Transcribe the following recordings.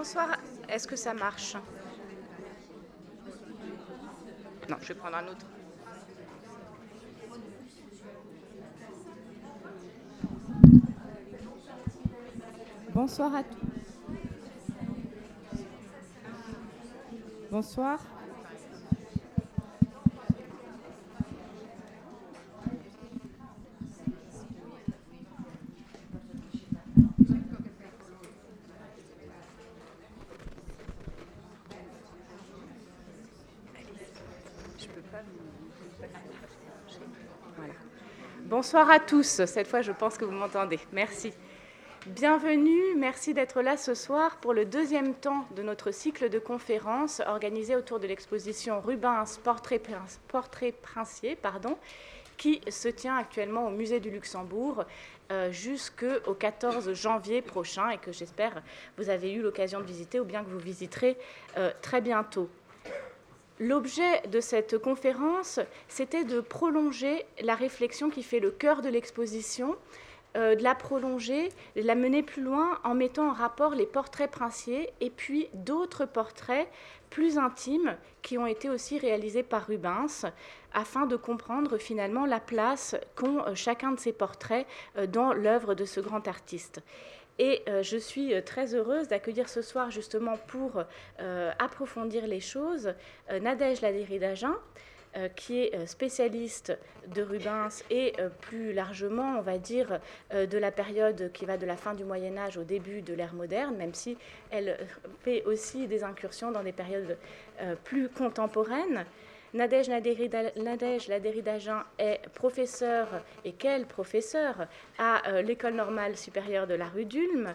Bonsoir. Est-ce que ça marche? Non, je vais prendre un autre. Bonsoir à tous. Bonsoir. Bonsoir à tous. Cette fois, je pense que vous m'entendez. Merci. Bienvenue, merci d'être là ce soir pour le deuxième temps de notre cycle de conférences organisé autour de l'exposition Rubens Portrait, Princier, pardon, qui se tient actuellement au Musée du Luxembourg euh, jusqu'au 14 janvier prochain et que j'espère vous avez eu l'occasion de visiter ou bien que vous visiterez euh, très bientôt. L'objet de cette conférence, c'était de prolonger la réflexion qui fait le cœur de l'exposition, euh, de la prolonger, de la mener plus loin en mettant en rapport les portraits princiers et puis d'autres portraits plus intimes qui ont été aussi réalisés par Rubens afin de comprendre finalement la place qu'ont euh, chacun de ces portraits euh, dans l'œuvre de ce grand artiste. Et euh, je suis euh, très heureuse d'accueillir ce soir justement pour euh, approfondir les choses Nadège Ladéry-Dagen, qui est spécialiste de Rubens et plus largement, on va dire, de la période qui va de la fin du Moyen Âge au début de l'ère moderne, même si elle fait aussi des incursions dans des périodes plus contemporaines. Nadège Ladéry-Dagen est professeur, et quel professeur, à euh, l'École normale supérieure de la rue d'Ulm.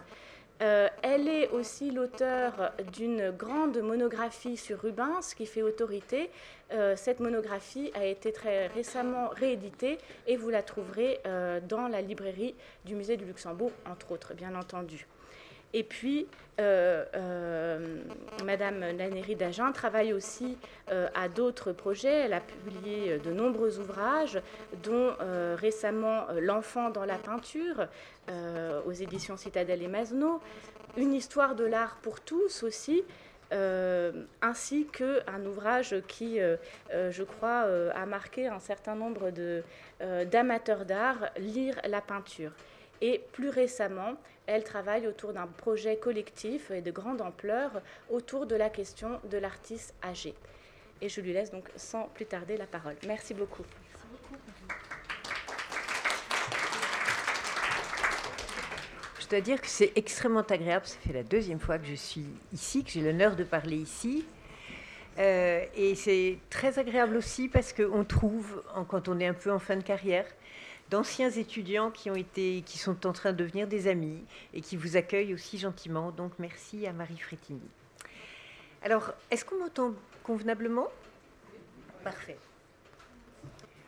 Euh, elle est aussi l'auteur d'une grande monographie sur Rubens qui fait autorité. Euh, cette monographie a été très récemment rééditée et vous la trouverez dans la librairie du musée du Luxembourg, entre autres, bien entendu. Et puis, euh, euh, Madame Nanéry d'Agen travaille aussi euh, à d'autres projets. Elle a publié de nombreux ouvrages, dont récemment L'enfant dans la peinture aux éditions Citadelle et Masneau, Une histoire de l'art pour tous aussi. ainsi qu'un ouvrage qui, je crois, a marqué un certain nombre d'amateurs d'art, Lire la peinture. Et plus récemment, elle travaille autour d'un projet collectif et de grande ampleur autour de la question de l'artiste âgé. Et je lui laisse donc sans plus tarder la parole. Merci beaucoup. Je dois dire que c'est extrêmement agréable. Ça fait la deuxième fois que je suis ici, que j'ai l'honneur de parler ici. Euh, et c'est très agréable aussi parce qu'on trouve, quand on est un peu en fin de carrière, d'anciens étudiants qui, ont été, qui sont en train de devenir des amis et qui vous accueillent aussi gentiment. Donc merci à Marie Frétini. Alors, est-ce qu'on m'entend convenablement? Parfait.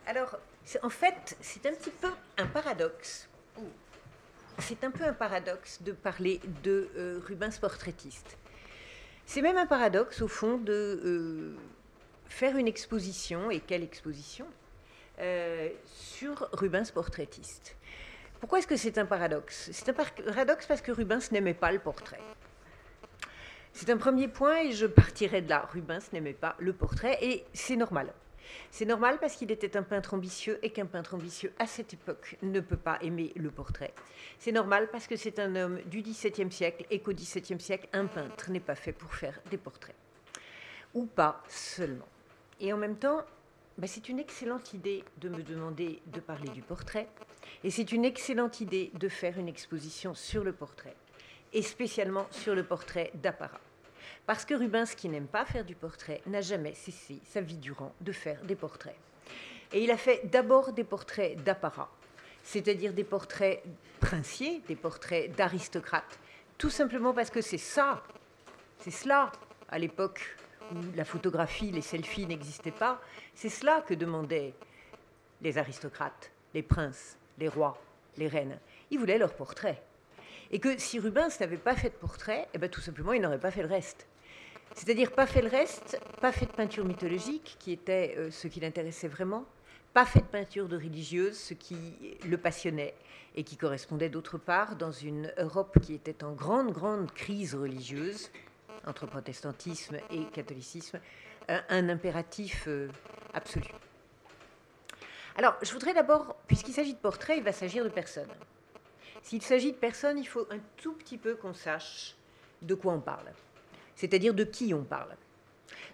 Alors, en fait, c'est un petit peu un paradoxe. C'est un peu un paradoxe de parler de euh, Rubens portraitiste. C'est même un paradoxe, au fond, de euh, faire une exposition, et quelle exposition? Euh, sur Rubens portraitiste. Pourquoi est-ce que c'est un paradoxe? C'est un paradoxe parce que Rubens n'aimait pas le portrait. C'est un premier point et je partirai de là. Rubens n'aimait pas le portrait et c'est normal. C'est normal parce qu'il était un peintre ambitieux et qu'un peintre ambitieux à cette époque ne peut pas aimer le portrait. C'est normal parce que c'est un homme du XVIIe siècle et qu'au XVIIe siècle, un peintre n'est pas fait pour faire des portraits. Ou pas seulement. Et en même temps, bah, c'est une excellente idée de me demander de parler du portrait, et c'est une excellente idée de faire une exposition sur le portrait, et spécialement sur le portrait d'apparat. Parce que Rubens, qui n'aime pas faire du portrait, n'a jamais cessé sa vie durant de faire des portraits. Et il a fait d'abord des portraits d'apparat, c'est-à-dire des portraits princiers, des portraits d'aristocrates, tout simplement parce que c'est ça, c'est cela, à l'époque où la photographie, les selfies n'existaient pas, c'est cela que demandaient les aristocrates, les princes, les rois, les reines. Ils voulaient leur portrait. Et que si Rubens n'avait pas fait de portrait, eh ben, tout simplement, il n'aurait pas fait le reste. C'est-à-dire pas fait le reste, pas fait de peinture mythologique, qui était euh, ce qui l'intéressait vraiment, pas fait de peinture de religieuse, ce qui le passionnait et qui correspondait d'autre part dans une Europe qui était en grande, grande crise religieuse, entre protestantisme et catholicisme, un, impératif euh, absolu. Alors, je voudrais d'abord, puisqu'il s'agit de portraits, il va s'agir de personnes. S'il s'agit de personnes, il faut un tout petit peu qu'on sache de quoi on parle, c'est-à-dire de qui on parle.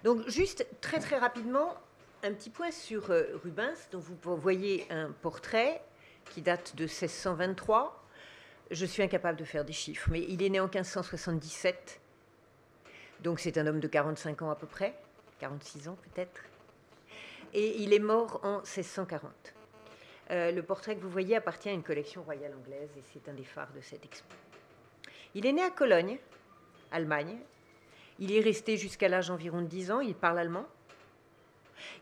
Donc, juste très très rapidement, un petit point sur euh, Rubens, dont vous voyez un portrait qui date de 1623. Je suis incapable de faire des chiffres, mais il est né en 1577, donc c'est un homme de 45 ans à peu près, 46 ans peut-être, et il est mort en 1640. Euh, le portrait que vous voyez appartient à une collection royale anglaise et c'est un des phares de cette expo. Il est né à Cologne, Allemagne. Il est resté jusqu'à l'âge environ de 10 ans. Il parle allemand.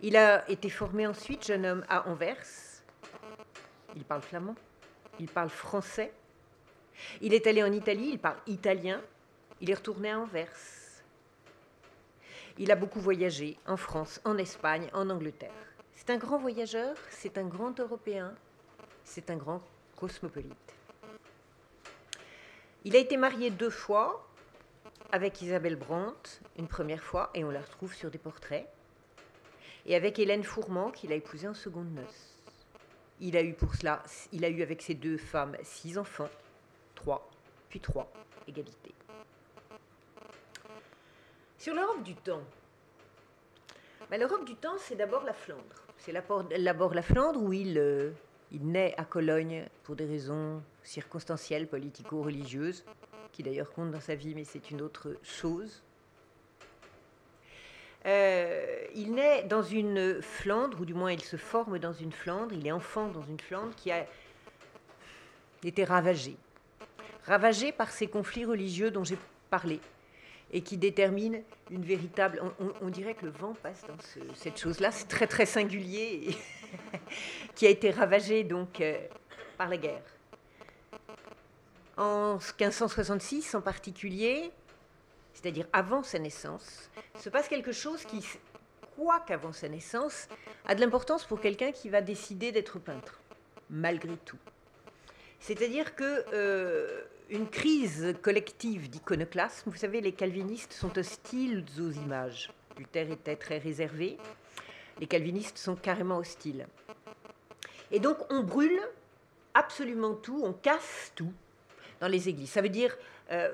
Il a été formé ensuite, jeune homme, à Anvers. Il parle flamand. Il parle français. Il est allé en Italie. Il parle italien. Il est retourné à Anvers. Il a beaucoup voyagé en France, en Espagne, en Angleterre. C'est un grand voyageur, c'est un grand Européen, c'est un grand cosmopolite. Il a été marié deux fois avec Isabelle Brandt, une première fois, et on la retrouve sur des portraits, et avec Hélène Fourment, qu'il a épousée en seconde noces. Il a eu pour cela, il a eu avec ces deux femmes six enfants, trois, puis trois, égalité. Sur l'Europe du temps, ben, l'Europe du temps, c'est d'abord la Flandre. C'est d'abord la Flandre où il, euh, il naît à Cologne pour des raisons circonstancielles, politico-religieuses, qui d'ailleurs comptent dans sa vie, mais c'est une autre chose. Euh, il naît dans une Flandre, ou du moins il se forme dans une Flandre, il est enfant dans une Flandre qui a été ravagée. Ravagée par ces conflits religieux dont j'ai parlé et qui détermine une véritable... On, dirait que le vent passe dans cette chose-là, c'est très très singulier, qui a été ravagé donc euh, par la guerre. En 1566 en particulier, c'est-à-dire avant sa naissance, se passe quelque chose qui, quoi qu'avant sa naissance, a de l'importance pour quelqu'un qui va décider d'être peintre, malgré tout. C'est-à-dire que euh, une crise collective d'iconoclasme. Vous savez, les calvinistes sont hostiles aux images. Luther était très réservé. Les calvinistes sont carrément hostiles. Et donc on brûle absolument tout, on casse tout dans les églises. Ça veut dire euh,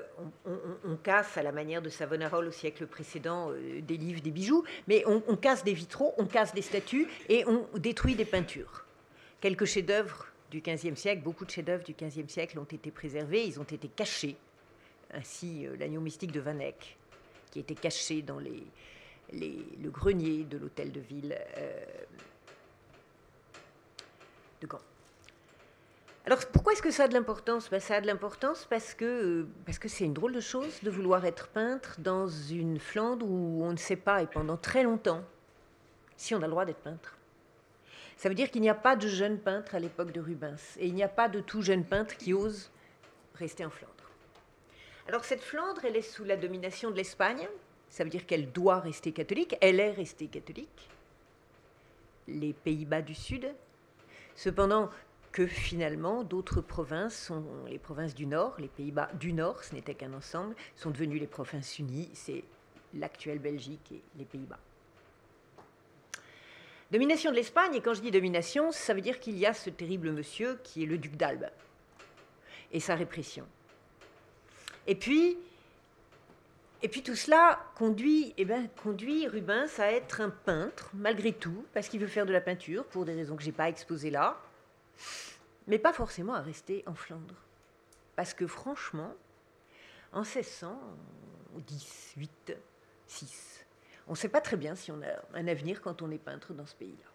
on, casse à la manière de Savonarola au siècle précédent euh, des livres, des bijoux, mais on, on, casse des vitraux, on casse des statues et on détruit des peintures. Quelques chefs-d'œuvre du XVe siècle, beaucoup de chefs-d'œuvre du XVe siècle ont été préservés, ils ont été cachés. Ainsi, euh, l'agneau mystique de Van Eyck, qui était caché dans le grenier de l'hôtel de ville euh, de Gand. Alors pourquoi est-ce que ça a de l'importance? Ben, Ça a de l'importance parce que euh, parce que c'est une drôle de chose de vouloir être peintre dans une Flandre où on ne sait pas et pendant très longtemps si on a le droit d'être peintre. Ça veut dire qu'il n'y a pas de jeune peintre à l'époque de Rubens. Et il n'y a pas de tout jeune peintre qui ose rester en Flandre. Alors cette Flandre, elle est sous la domination de l'Espagne. Ça veut dire qu'elle doit rester catholique. Elle est restée catholique. Les Pays-Bas du Sud. Cependant, que finalement d'autres provinces sont les provinces du Nord, les Pays-Bas du Nord, ce n'était qu'un ensemble, sont devenues les provinces unies, c'est l'actuelle Belgique et les Pays-Bas. Domination de l'Espagne, et quand je dis domination, ça veut dire qu'il y a ce terrible monsieur qui est le duc d'Albe et sa répression. Et puis, tout cela conduit, eh ben, conduit Rubens à être un peintre, malgré tout, parce qu'il veut faire de la peinture, pour des raisons que je n'ai pas exposées là, mais pas forcément à rester en Flandre. Parce que franchement, en 1618, 6, on ne sait pas très bien si on a un avenir quand on est peintre dans ce pays-là.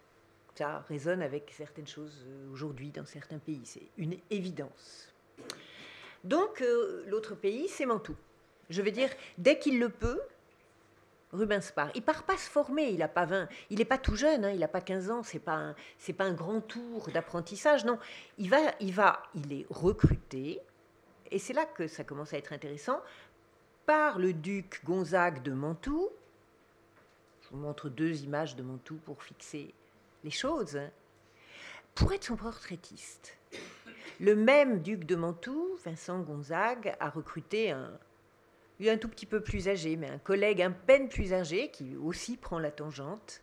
Ça résonne avec certaines choses euh, aujourd'hui dans certains pays, c'est une évidence. Donc euh, l'autre pays, c'est Mantoue. Je veux dire, dès qu'il le peut, Rubens part. Il part pas se former, il a pas 20, il n'est pas tout jeune, hein, il n'a pas 15 ans, c'est pas c'est pas un grand tour d'apprentissage, non. Il va, il va, il est recruté, et c'est là que ça commence à être intéressant, par le duc Gonzague de Mantoue, vous montre deux images de Mantoue pour fixer les choses. Pour être son portraitiste, le même duc de Mantoue, Vincent Gonzague, a recruté un, un tout petit peu plus âgé, mais un collègue un peine plus âgé, qui aussi prend la tangente,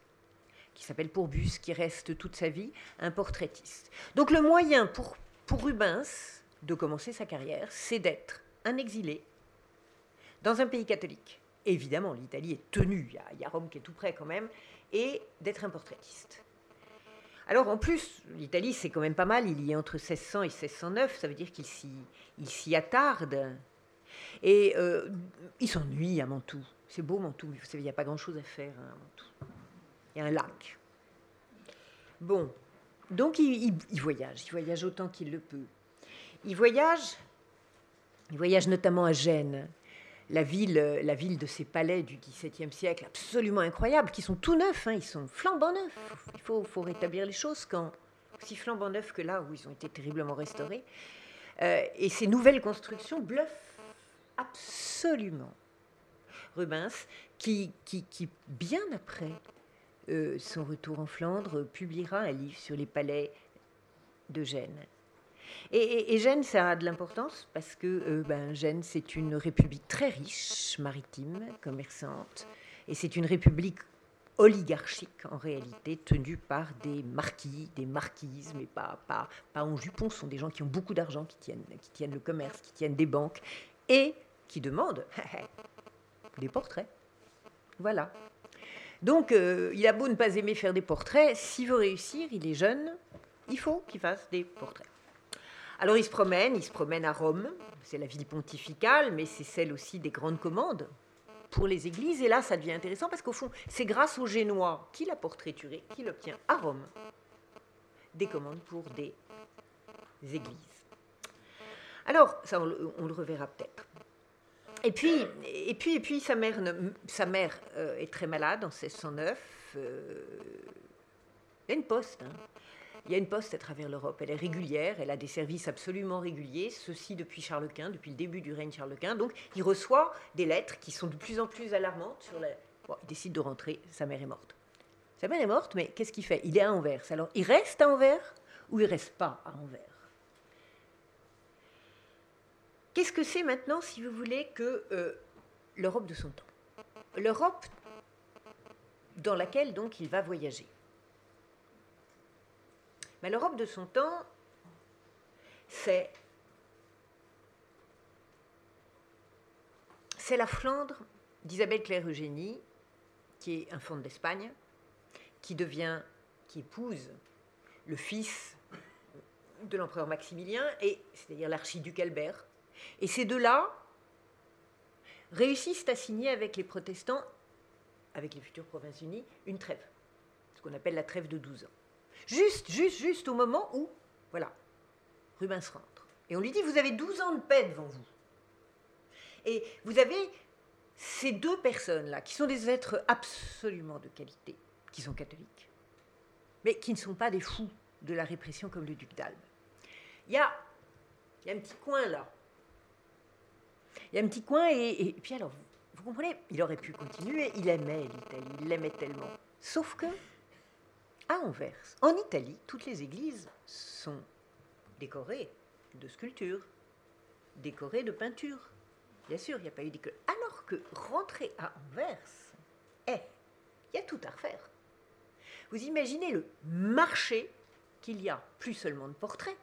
qui s'appelle Pourbus, qui reste toute sa vie un portraitiste. Donc le moyen pour, pour Rubens de commencer sa carrière, c'est d'être un exilé dans un pays catholique. Évidemment, l'Italie est tenue, il y, a, Rome qui est tout près quand même, et d'être un portraitiste. Alors en plus, l'Italie c'est quand même pas mal, il y est entre 1600 et 1609, ça veut dire qu'il s'y attarde. Et euh, il s'ennuie à Mantoue. C'est beau Mantoue, vous savez, il n'y a pas grand-chose à faire hein, à Mantoue. Il y a un lac. Bon, donc il, il voyage, il voyage autant qu'il le peut. Il voyage, il voyage notamment à Gênes, la ville, la ville de ces palais du XVIIe siècle, absolument incroyables, qui sont tout neufs, hein, ils sont flambant neufs. Il faut, rétablir les choses quand aussi flambant neufs que là où ils ont été terriblement restaurés. Euh, et ces nouvelles constructions bluffent absolument Rubens, qui bien après euh, son retour en Flandre, publiera un livre sur les palais de Gênes. Et, Gênes, ça a de l'importance parce que euh, ben, Gênes, c'est une république très riche, maritime, commerçante, et c'est une république oligarchique en réalité, tenue par des marquis, des marquises, mais pas, en jupon, ce sont des gens qui ont beaucoup d'argent, qui tiennent, qui tiennent le commerce, qui tiennent des banques, et qui demandent des portraits. Voilà. Donc, euh, il a beau ne pas aimer faire des portraits, s'il veut réussir, il est jeune, il faut qu'il fasse des portraits. Alors il se promène, il se promène à Rome, c'est la ville pontificale, mais c'est celle aussi des grandes commandes pour les églises. Et là, ça devient intéressant parce qu'au fond, c'est grâce aux Génois qu'il a portraituré qu'il obtient à Rome des commandes pour des églises. Alors, ça, on, le reverra peut-être. Et puis, et puis, sa mère euh, est très malade en 1609. Euh, il y a une poste. Hein. Il y a une poste à travers l'Europe. Elle est régulière, elle a des services absolument réguliers, ceci depuis Charles Quint, depuis le début du règne Charles Quint. Donc il reçoit des lettres qui sont de plus en plus alarmantes. Sur la... il décide de rentrer, sa mère est morte. Sa mère est morte, mais qu'est-ce qu'il fait? Il est à Anvers. Alors il reste à Anvers ou il reste pas à Anvers? Qu'est-ce que c'est maintenant, si vous voulez, que euh, l'Europe de son temps? L'Europe dans laquelle donc il va voyager. Mais l'Europe de son temps, c'est la Flandre d'Isabelle Claire Eugénie, qui est un fond d'Espagne, qui devient, qui épouse le fils de l'empereur Maximilien, et c'est-à-dire l'archiduc Albert. Et ces deux-là réussissent à signer avec les protestants, avec les futures provinces unies, une trêve, ce qu'on appelle la trêve de 12 ans. Juste, juste, juste au moment où, voilà, Rubens rentre. Et on lui dit, vous avez 12 ans de paix devant vous. Et vous avez ces deux personnes-là, qui sont des êtres absolument de qualité, qui sont catholiques, mais qui ne sont pas des fous de la répression comme le duc d'Albe. Il y a, y a un petit coin là. Il y a un petit coin, et, et puis alors, vous comprenez, il aurait pu continuer, il aimait l'Italie, il l'aimait tellement. Sauf que à Anvers. En Italie, toutes les églises sont décorées de sculptures, décorées de peintures. Bien sûr, il n'y a pas eu d'école. Alors que rentrer à Anvers, eh, il y a tout à refaire. Vous imaginez le marché qu'il y a, plus seulement de portraits,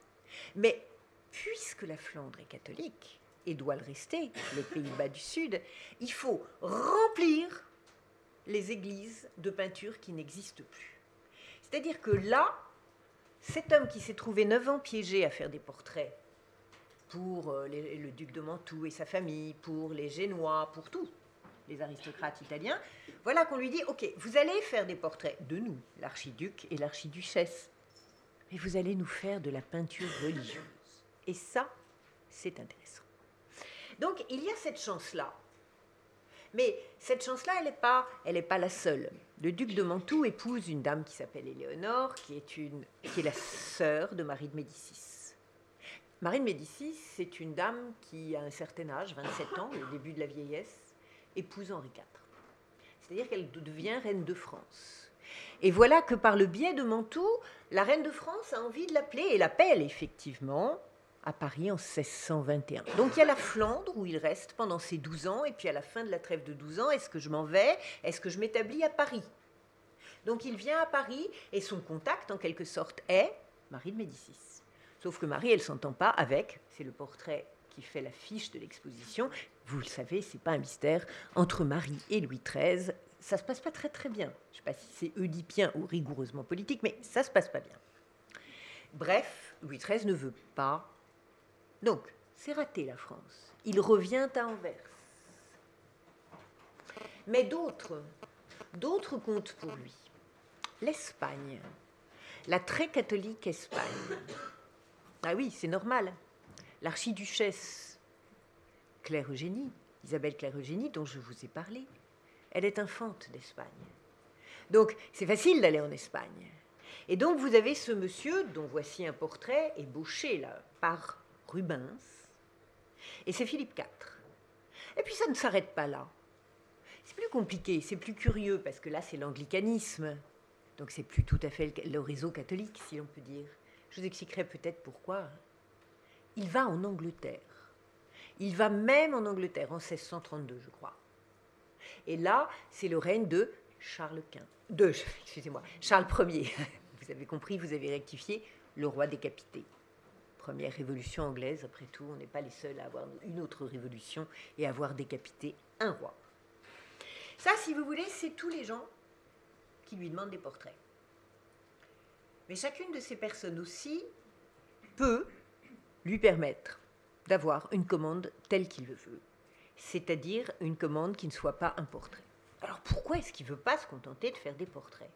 mais puisque la Flandre est catholique, et doit le rester, les Pays-Bas du Sud, il faut remplir les églises de peintures qui n'existent plus. C'est-à-dire que là, cet homme qui s'est trouvé neuf ans piégé à faire des portraits pour euh, le duc de Mantoue et sa famille, pour les Génois, pour tous les aristocrates italiens, voilà qu'on lui dit, OK, vous allez faire des portraits de nous, l'archiduc et l'archiduchesse, mais vous allez nous faire de la peinture religieuse. Et ça, c'est intéressant. Donc il y a cette chance-là mais cette chance-là, elle n'est pas, elle pas la seule. Le duc de Mantoue épouse une dame qui s'appelle Éléonore, qui est, une, qui est la sœur de Marie de Médicis. Marie de Médicis, c'est une dame qui, a un certain âge, 27 ans, au début de la vieillesse, épouse Henri IV. C'est-à-dire qu'elle devient reine de France. Et voilà que par le biais de Mantoue, la reine de France a envie de l'appeler et l'appelle effectivement à Paris en 1621. Donc il y a la Flandre où il reste pendant ces 12 ans, et puis à la fin de la trêve de 12 ans, est-ce que je m'en vais? Est-ce que je m'établis à Paris? Donc il vient à Paris, et son contact, en quelque sorte, est Marie de Médicis. Sauf que Marie, elle s'entend pas avec, c'est le portrait qui fait l'affiche de l'exposition. Vous le savez, c'est pas un mystère. Entre Marie et Louis XIII, ça se passe pas très très bien. Je sais pas si c'est oedipien ou rigoureusement politique, mais ça se passe pas bien. Bref, Louis XIII ne veut pas. Donc, c'est raté la France. Il revient à Anvers. Mais d'autres, d'autres comptent pour lui. L'Espagne, la très catholique Espagne. Ah oui, c'est normal. L'archiduchesse Claire Eugénie, Isabelle Claire Eugénie, dont je vous ai parlé, elle est infante d'Espagne. Donc, c'est facile d'aller en Espagne. Et donc vous avez ce monsieur, dont voici un portrait ébauché là, par Rubens, et c'est Philippe IV. Et puis ça ne s'arrête pas là. C'est plus compliqué, c'est plus curieux, parce que là c'est l'anglicanisme, donc c'est plus tout à fait le réseau catholique, si l'on peut dire. Je vous expliquerai peut-être pourquoi. Il va en Angleterre. Il va même en Angleterre en 1632, je crois. Et là, c'est le règne de Charles Quint, de, excusez-moi, Charles Ier. vous avez compris, vous avez rectifié, le roi décapité. Première révolution anglaise, après tout, on n'est pas les seuls à avoir une autre révolution et avoir décapité un roi. Ça, si vous voulez, c'est tous les gens qui lui demandent des portraits. Mais chacune de ces personnes aussi peut lui permettre d'avoir une commande telle qu'il le veut, c'est-à-dire une commande qui ne soit pas un portrait. Alors pourquoi est-ce qu'il ne veut pas se contenter de faire des portraits?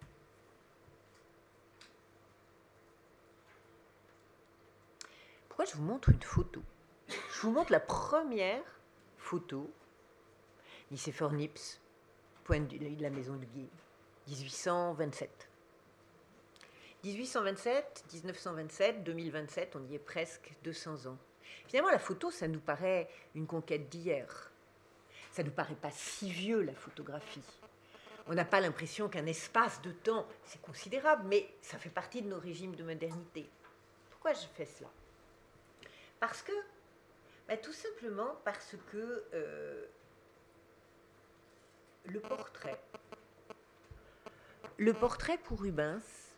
Pourquoi je vous montre une photo? Je vous montre la première photo, Nicéphore Nips, point de la maison du Guy, 1827. 1827, 1927, 2027, on y est presque 200 ans. Finalement, la photo, ça nous paraît une conquête d'hier. Ça ne nous paraît pas si vieux, la photographie. On n'a pas l'impression qu'un espace de temps, c'est considérable, mais ça fait partie de nos régimes de modernité. Pourquoi je fais cela? Parce que, bah, tout simplement parce que euh, le portrait, le portrait pour Rubens,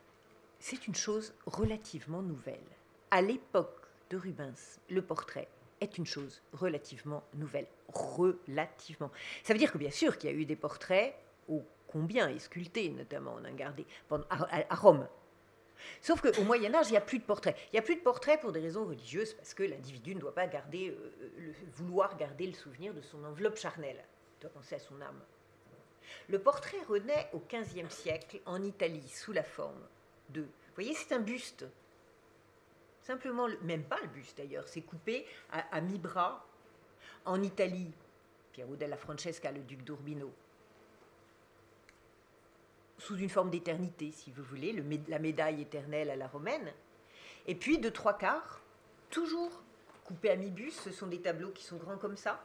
c'est une chose relativement nouvelle. À l'époque de Rubens, le portrait est une chose relativement nouvelle. Relativement. Ça veut dire que bien sûr qu'il y a eu des portraits, ô combien, et sculptés notamment, on a gardé à Rome, Sauf qu'au Moyen Âge, il n'y a plus de portraits. Il n'y a plus de portraits pour des raisons religieuses, parce que l'individu ne doit pas garder, euh, le, vouloir garder le souvenir de son enveloppe charnelle. Il doit penser à son âme. Le portrait renaît au XVe siècle en Italie sous la forme de... Vous voyez, c'est un buste. Simplement, même pas le buste d'ailleurs, c'est coupé à, mi-bras en Italie. Piero della Francesca, le duc d'Urbino, sous une forme d'éternité, si vous voulez, le, la médaille éternelle à la romaine. Et puis, de trois quarts, toujours coupé à mi-bus, ce sont des tableaux qui sont grands comme ça.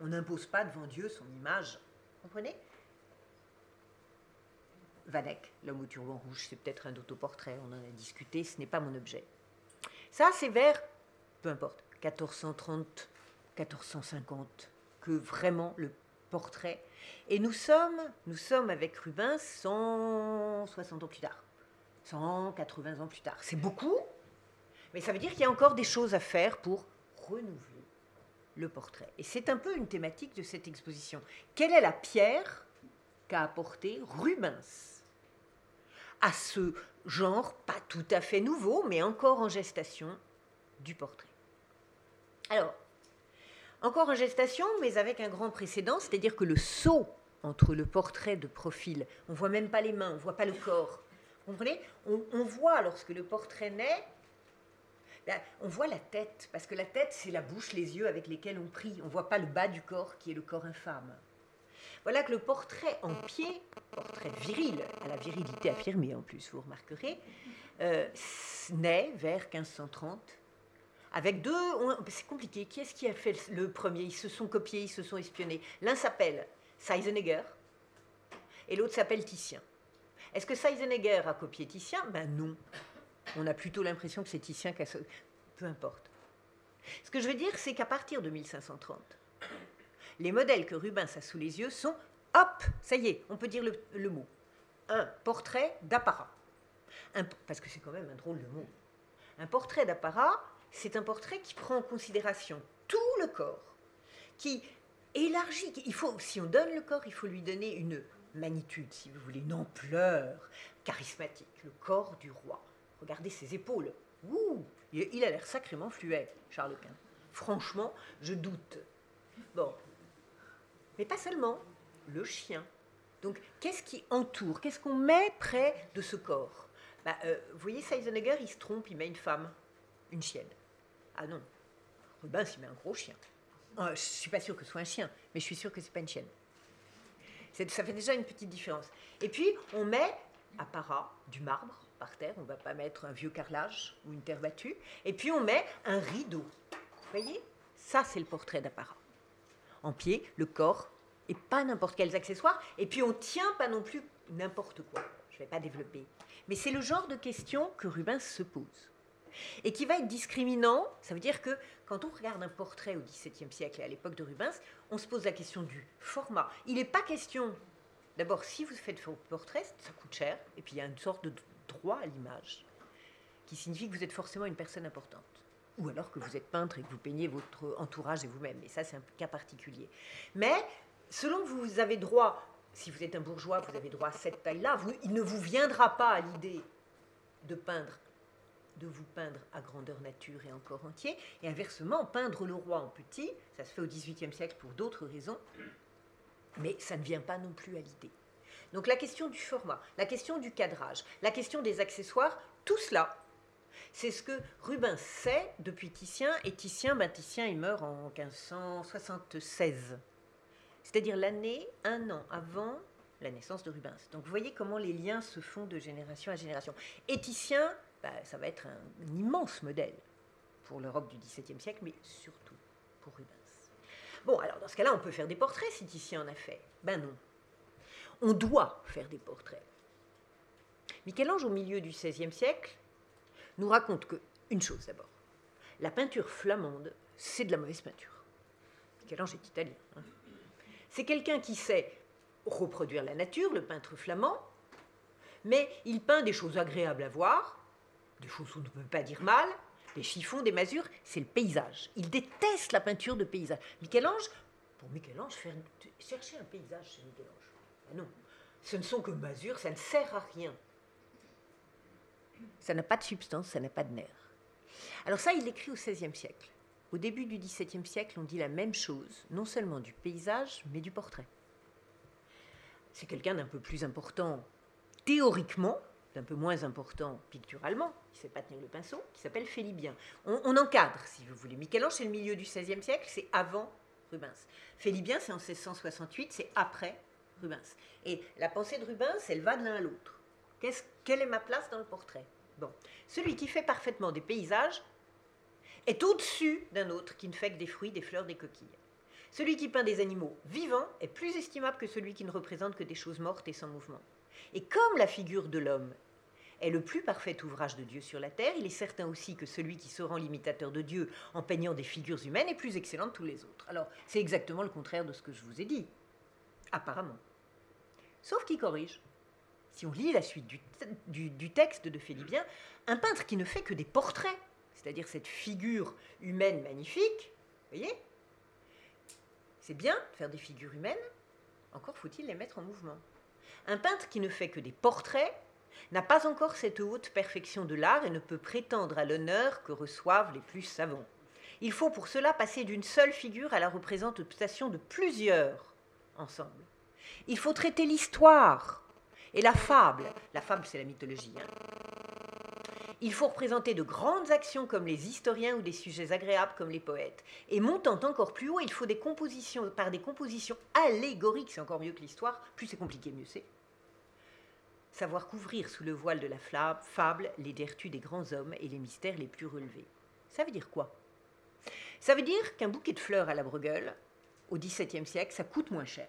On n'impose pas devant Dieu son image. Comprenez? Vanek, l'homme au turban rouge, c'est peut-être un autoportrait, on en a discuté, ce n'est pas mon objet. Ça, c'est vers, peu importe, 1430, 1450, que vraiment le portrait et nous sommes, nous sommes avec Rubens 160 ans plus tard, 180 ans plus tard. C'est beaucoup, mais ça veut dire qu'il y a encore des choses à faire pour renouveler le portrait. Et c'est un peu une thématique de cette exposition. Quelle est la pierre qu'a apporté Rubens à ce genre pas tout à fait nouveau, mais encore en gestation du portrait? Alors, encore en gestation, mais avec un grand précédent, c'est-à-dire que le saut entre le portrait de profil, on voit même pas les mains, on voit pas le corps. Vous comprenez? On, voit lorsque le portrait naît, on voit la tête, parce que la tête, c'est la bouche, les yeux avec lesquels on prie. On voit pas le bas du corps qui est le corps infâme. Voilà que le portrait en pied, portrait viril, à la virilité affirmée en plus, vous remarquerez, euh, naît vers 1530 avec deux. C'est compliqué. Qui est-ce qui a fait le premier? Ils se sont copiés, ils se sont espionnés. L'un s'appelle Seisenegger et l'autre s'appelle Titien. Est-ce que Seisenegger a copié Titien? Ben non. On a plutôt l'impression que c'est Titien qui a. Peu importe. Ce que je veux dire, c'est qu'à partir de 1530, les modèles que Rubens a sous les yeux sont, hop, ça y est, on peut dire le, mot, un portrait d'apparat. Parce que c'est quand même un drôle de mot. Un portrait d'apparat, c'est un portrait qui prend en considération tout le corps, qui élargit. Si on donne le corps, il faut lui donner une magnitude, si vous voulez, une ampleur charismatique. Le corps du roi. Regardez ses épaules. Ouh, il a l'air sacrément fluet, Charles Quint. Franchement, je doute. Bon. Mais pas seulement. Le chien. Donc, qu'est-ce qui entoure Qu'est-ce qu'on met près de ce corps? Bah, euh, Vous voyez, Seisenegger, il se trompe, il met une femme, une chienne. Ah non. Il met un gros chien. Euh, je ne suis pas sûre que ce soit un chien, mais je suis sûre que ce n'est pas une chienne. Ça fait déjà une petite différence. Et puis, on met à para du marbre par terre. On ne va pas mettre un vieux carrelage ou une terre battue. Et puis, on met un rideau. Vous voyez? Ça, c'est le portrait d'apparat. En pied, le corps, et pas n'importe quels accessoires. Et puis, on tient pas non plus n'importe quoi. Je ne vais pas développer. Mais c'est le genre de question que Rubens se pose et qui va être discriminant. Ça veut dire que quand on regarde un portrait au XVIIe siècle et à l'époque de Rubens, on se pose la question du format. Il n'est pas question, d'abord, si vous faites vos portraits, ça coûte cher, et puis il y a une sorte de droit à l'image, qui signifie que vous êtes forcément une personne importante. Ou alors que vous êtes peintre et que vous peignez votre entourage et vous-même. Et ça, c'est un cas particulier. Mais selon que vous avez droit, si vous êtes un bourgeois, vous avez droit à cette taille-là, il ne vous viendra pas à l'idée de peindre de vous peindre à grandeur nature et en corps entier, et inversement, peindre le roi en petit, ça se fait au XVIIIe siècle pour d'autres raisons, mais ça ne vient pas non plus à l'idée. Donc la question du format, la question du cadrage, la question des accessoires, tout cela, c'est ce que Rubens sait depuis Titien, et Titien, ben Titien, il meurt en 1576, c'est-à-dire l'année, un an avant la naissance de Rubens. Donc vous voyez comment les liens se font de génération à génération. Et Titien, bah, ça va être un, immense modèle pour l'Europe du XVIIe siècle, mais surtout pour Rubens. Bon, alors dans ce cas-là, on peut faire des portraits si Titien en a fait. Ben non. On doit faire des portraits. Michel-Ange, au milieu du XVIe siècle, nous raconte que, une chose d'abord, la peinture flamande, c'est de la mauvaise peinture. Michel-Ange est italien. Hein. C'est quelqu'un qui sait reproduire la nature, le peintre flamand, mais il peint des choses agréables à voir, des choses on ne peut pas dire mal, des chiffons, des masures, c'est le paysage. Il déteste la peinture de paysage. Michel-Ange, pour Michel-Ange, chercher un paysage chez Michel-Ange. Ah non, ce ne sont que masures, ça ne sert à rien. Ça n'a pas de substance, ça n'a pas de nerf. Alors ça, il l'écrit au XVIe siècle. Au début du XVIIe siècle, on dit la même chose, non seulement du paysage, mais du portrait. C'est quelqu'un d'un peu plus important théoriquement, d'un peu moins important picturalement, qui ne sait pas tenir le pinceau, qui s'appelle Félibien. On, encadre, si vous voulez. Michel-Ange, c'est le milieu du XVIe siècle, c'est avant Rubens. Félibien, c'est en 1668, c'est après Rubens. Et la pensée de Rubens, elle va de l'un à l'autre. quelle est ma place dans le portrait? Bon, celui qui fait parfaitement des paysages est au-dessus d'un autre qui ne fait que des fruits, des fleurs, des coquilles. Celui qui peint des animaux vivants est plus estimable que celui qui ne représente que des choses mortes et sans mouvement. Et comme la figure de l'homme est le plus parfait ouvrage de Dieu sur la terre, il est certain aussi que celui qui se rend l'imitateur de Dieu en peignant des figures humaines est plus excellent de tous les autres. Alors, c'est exactement le contraire de ce que je vous ai dit, apparemment. Sauf qu'il corrige. Si on lit la suite du, texte de Félibien, un peintre qui ne fait que des portraits, c'est-à-dire cette figure humaine magnifique, voyez C'est bien de faire des figures humaines, encore faut-il les mettre en mouvement. Un peintre qui ne fait que des portraits n'a pas encore cette haute perfection de l'art et ne peut prétendre à l'honneur que reçoivent les plus savants. Il faut pour cela passer d'une seule figure à la représentation de plusieurs ensemble. Il faut traiter l'histoire et la fable. La fable, c'est la mythologie. Hein. Il faut représenter de grandes actions comme les historiens ou des sujets agréables comme les poètes. Et montant encore plus haut, il faut des compositions, par des compositions allégoriques, c'est encore mieux que l'histoire, plus c'est compliqué, mieux c'est. Savoir couvrir sous le voile de la fable les vertus des grands hommes et les mystères les plus relevés. Ça veut dire quoi? Ça veut dire qu'un bouquet de fleurs à la Bruegel, au XVIIe siècle, ça coûte moins cher.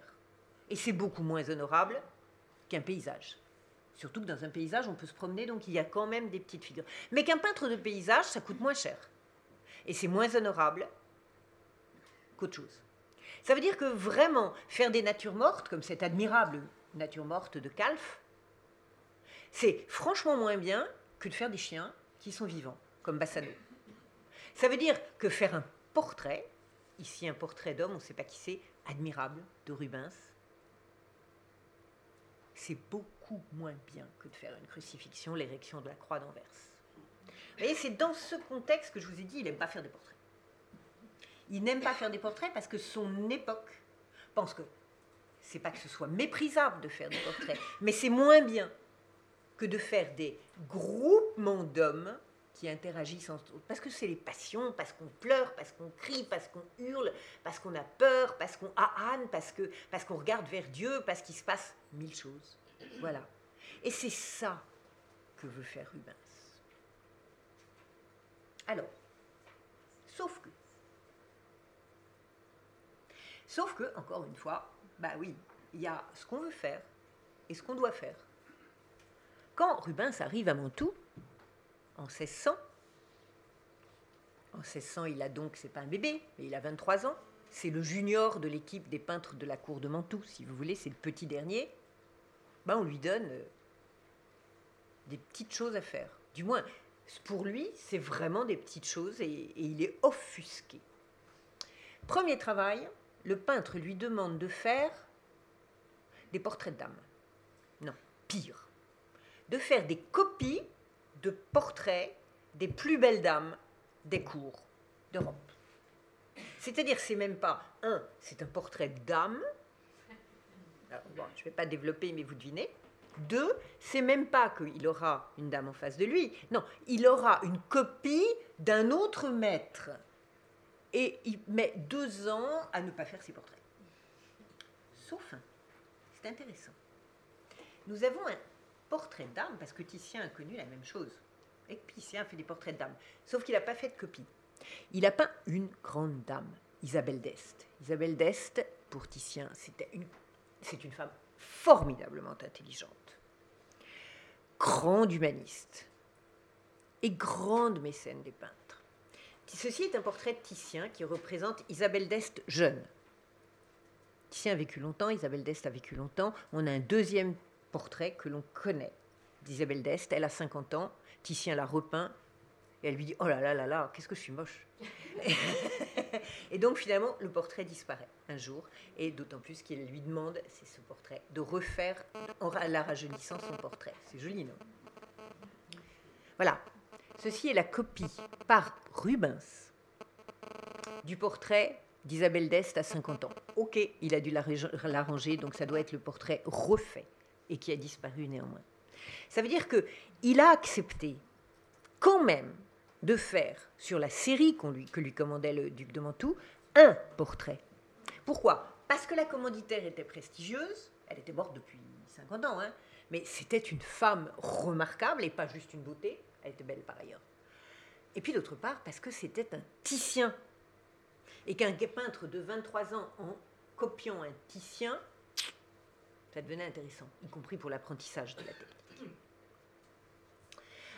Et c'est beaucoup moins honorable qu'un paysage. Surtout que dans un paysage, on peut se promener, donc il y a quand même des petites figures. Mais qu'un peintre de paysage, ça coûte moins cher. Et c'est moins honorable qu'autre chose. Ça veut dire que vraiment, faire des natures mortes, comme cette admirable nature morte de Calf, c'est franchement moins bien que de faire des chiens qui sont vivants, comme Bassano. Ça veut dire que faire un portrait, ici un portrait d'homme, on ne sait pas qui c'est, admirable, de Rubens, c'est beaucoup moins bien que de faire une crucifixion, l'érection de la croix d'Anvers. Vous voyez, c'est dans ce contexte que je vous ai dit, il n'aime pas faire des portraits. Il n'aime pas faire des portraits parce que son époque pense que c'est pas que ce soit méprisable de faire des portraits, mais c'est moins bien que de faire des groupements d'hommes qui interagissent entre eux. Parce que c'est les passions, parce qu'on pleure, parce qu'on crie, parce qu'on hurle, parce qu'on a peur, parce qu'on ahane, parce qu'on parce qu'on regarde vers Dieu, parce qu'il se passe mille choses. Voilà. Et c'est ça que veut faire Rubens. Alors, sauf que, sauf que, encore une fois, bah oui, il y a ce qu'on veut faire et ce qu'on doit faire. Quand Rubens arrive à Mantoue, en 1600, en 1600, il a donc, c'est pas un bébé, mais il a 23 ans, c'est le junior de l'équipe des peintres de la cour de Mantoue, si vous voulez, c'est le petit dernier, ben on lui donne euh, des petites choses à faire. Du moins, pour lui, c'est vraiment des petites choses et, il est offusqué. Premier travail, le peintre lui demande de faire des portraits de dames. Non, pire. De faire des copies de portraits des plus belles dames des cours d'Europe. C'est-à-dire, c'est même pas un, c'est un portrait de dame. Bon, je ne vais pas développer, mais vous devinez. Deux, c'est même pas qu'il aura une dame en face de lui. Non, il aura une copie d'un autre maître. Et il met deux ans à ne pas faire ses portraits. Sauf. C'est intéressant. Nous avons un portrait d'âme, parce que Titien a connu la même chose. Et Titien a fait des portraits d'âme, sauf qu'il n'a pas fait de copie. Il a peint une grande dame, Isabelle d'Este. Isabelle d'Este, pour Titien, c'était une, c'est une femme formidablement intelligente, grande humaniste et grande mécène des peintres. Ceci est un portrait de Titien qui représente Isabelle d'Este jeune. Titien a vécu longtemps, Isabelle d'Este a vécu longtemps. On a un deuxième portrait que l'on connaît d'Isabelle d'Este. Elle a 50 ans, Titien l'a repeint, et elle lui dit Oh là là là là, qu'est-ce que je suis moche Et donc finalement, le portrait disparaît un jour, et d'autant plus qu'il lui demande, c'est ce portrait, de refaire en la rajeunissant son portrait. C'est joli, non? Voilà. Ceci est la copie par Rubens du portrait d'Isabelle d'Este à 50 ans. Ok, il a dû l'arranger, donc ça doit être le portrait refait et qui a disparu néanmoins. Ça veut dire qu'il a accepté quand même de faire sur la série que lui commandait le duc de Mantoue un portrait. Pourquoi? Parce que la commanditaire était prestigieuse, elle était morte depuis 50 ans, hein, mais c'était une femme remarquable et pas juste une beauté, elle était belle par ailleurs. Et puis d'autre part, parce que c'était un Titien. Et qu'un peintre de 23 ans, en copiant un Titien, ça devenait intéressant, y compris pour l'apprentissage de la technique.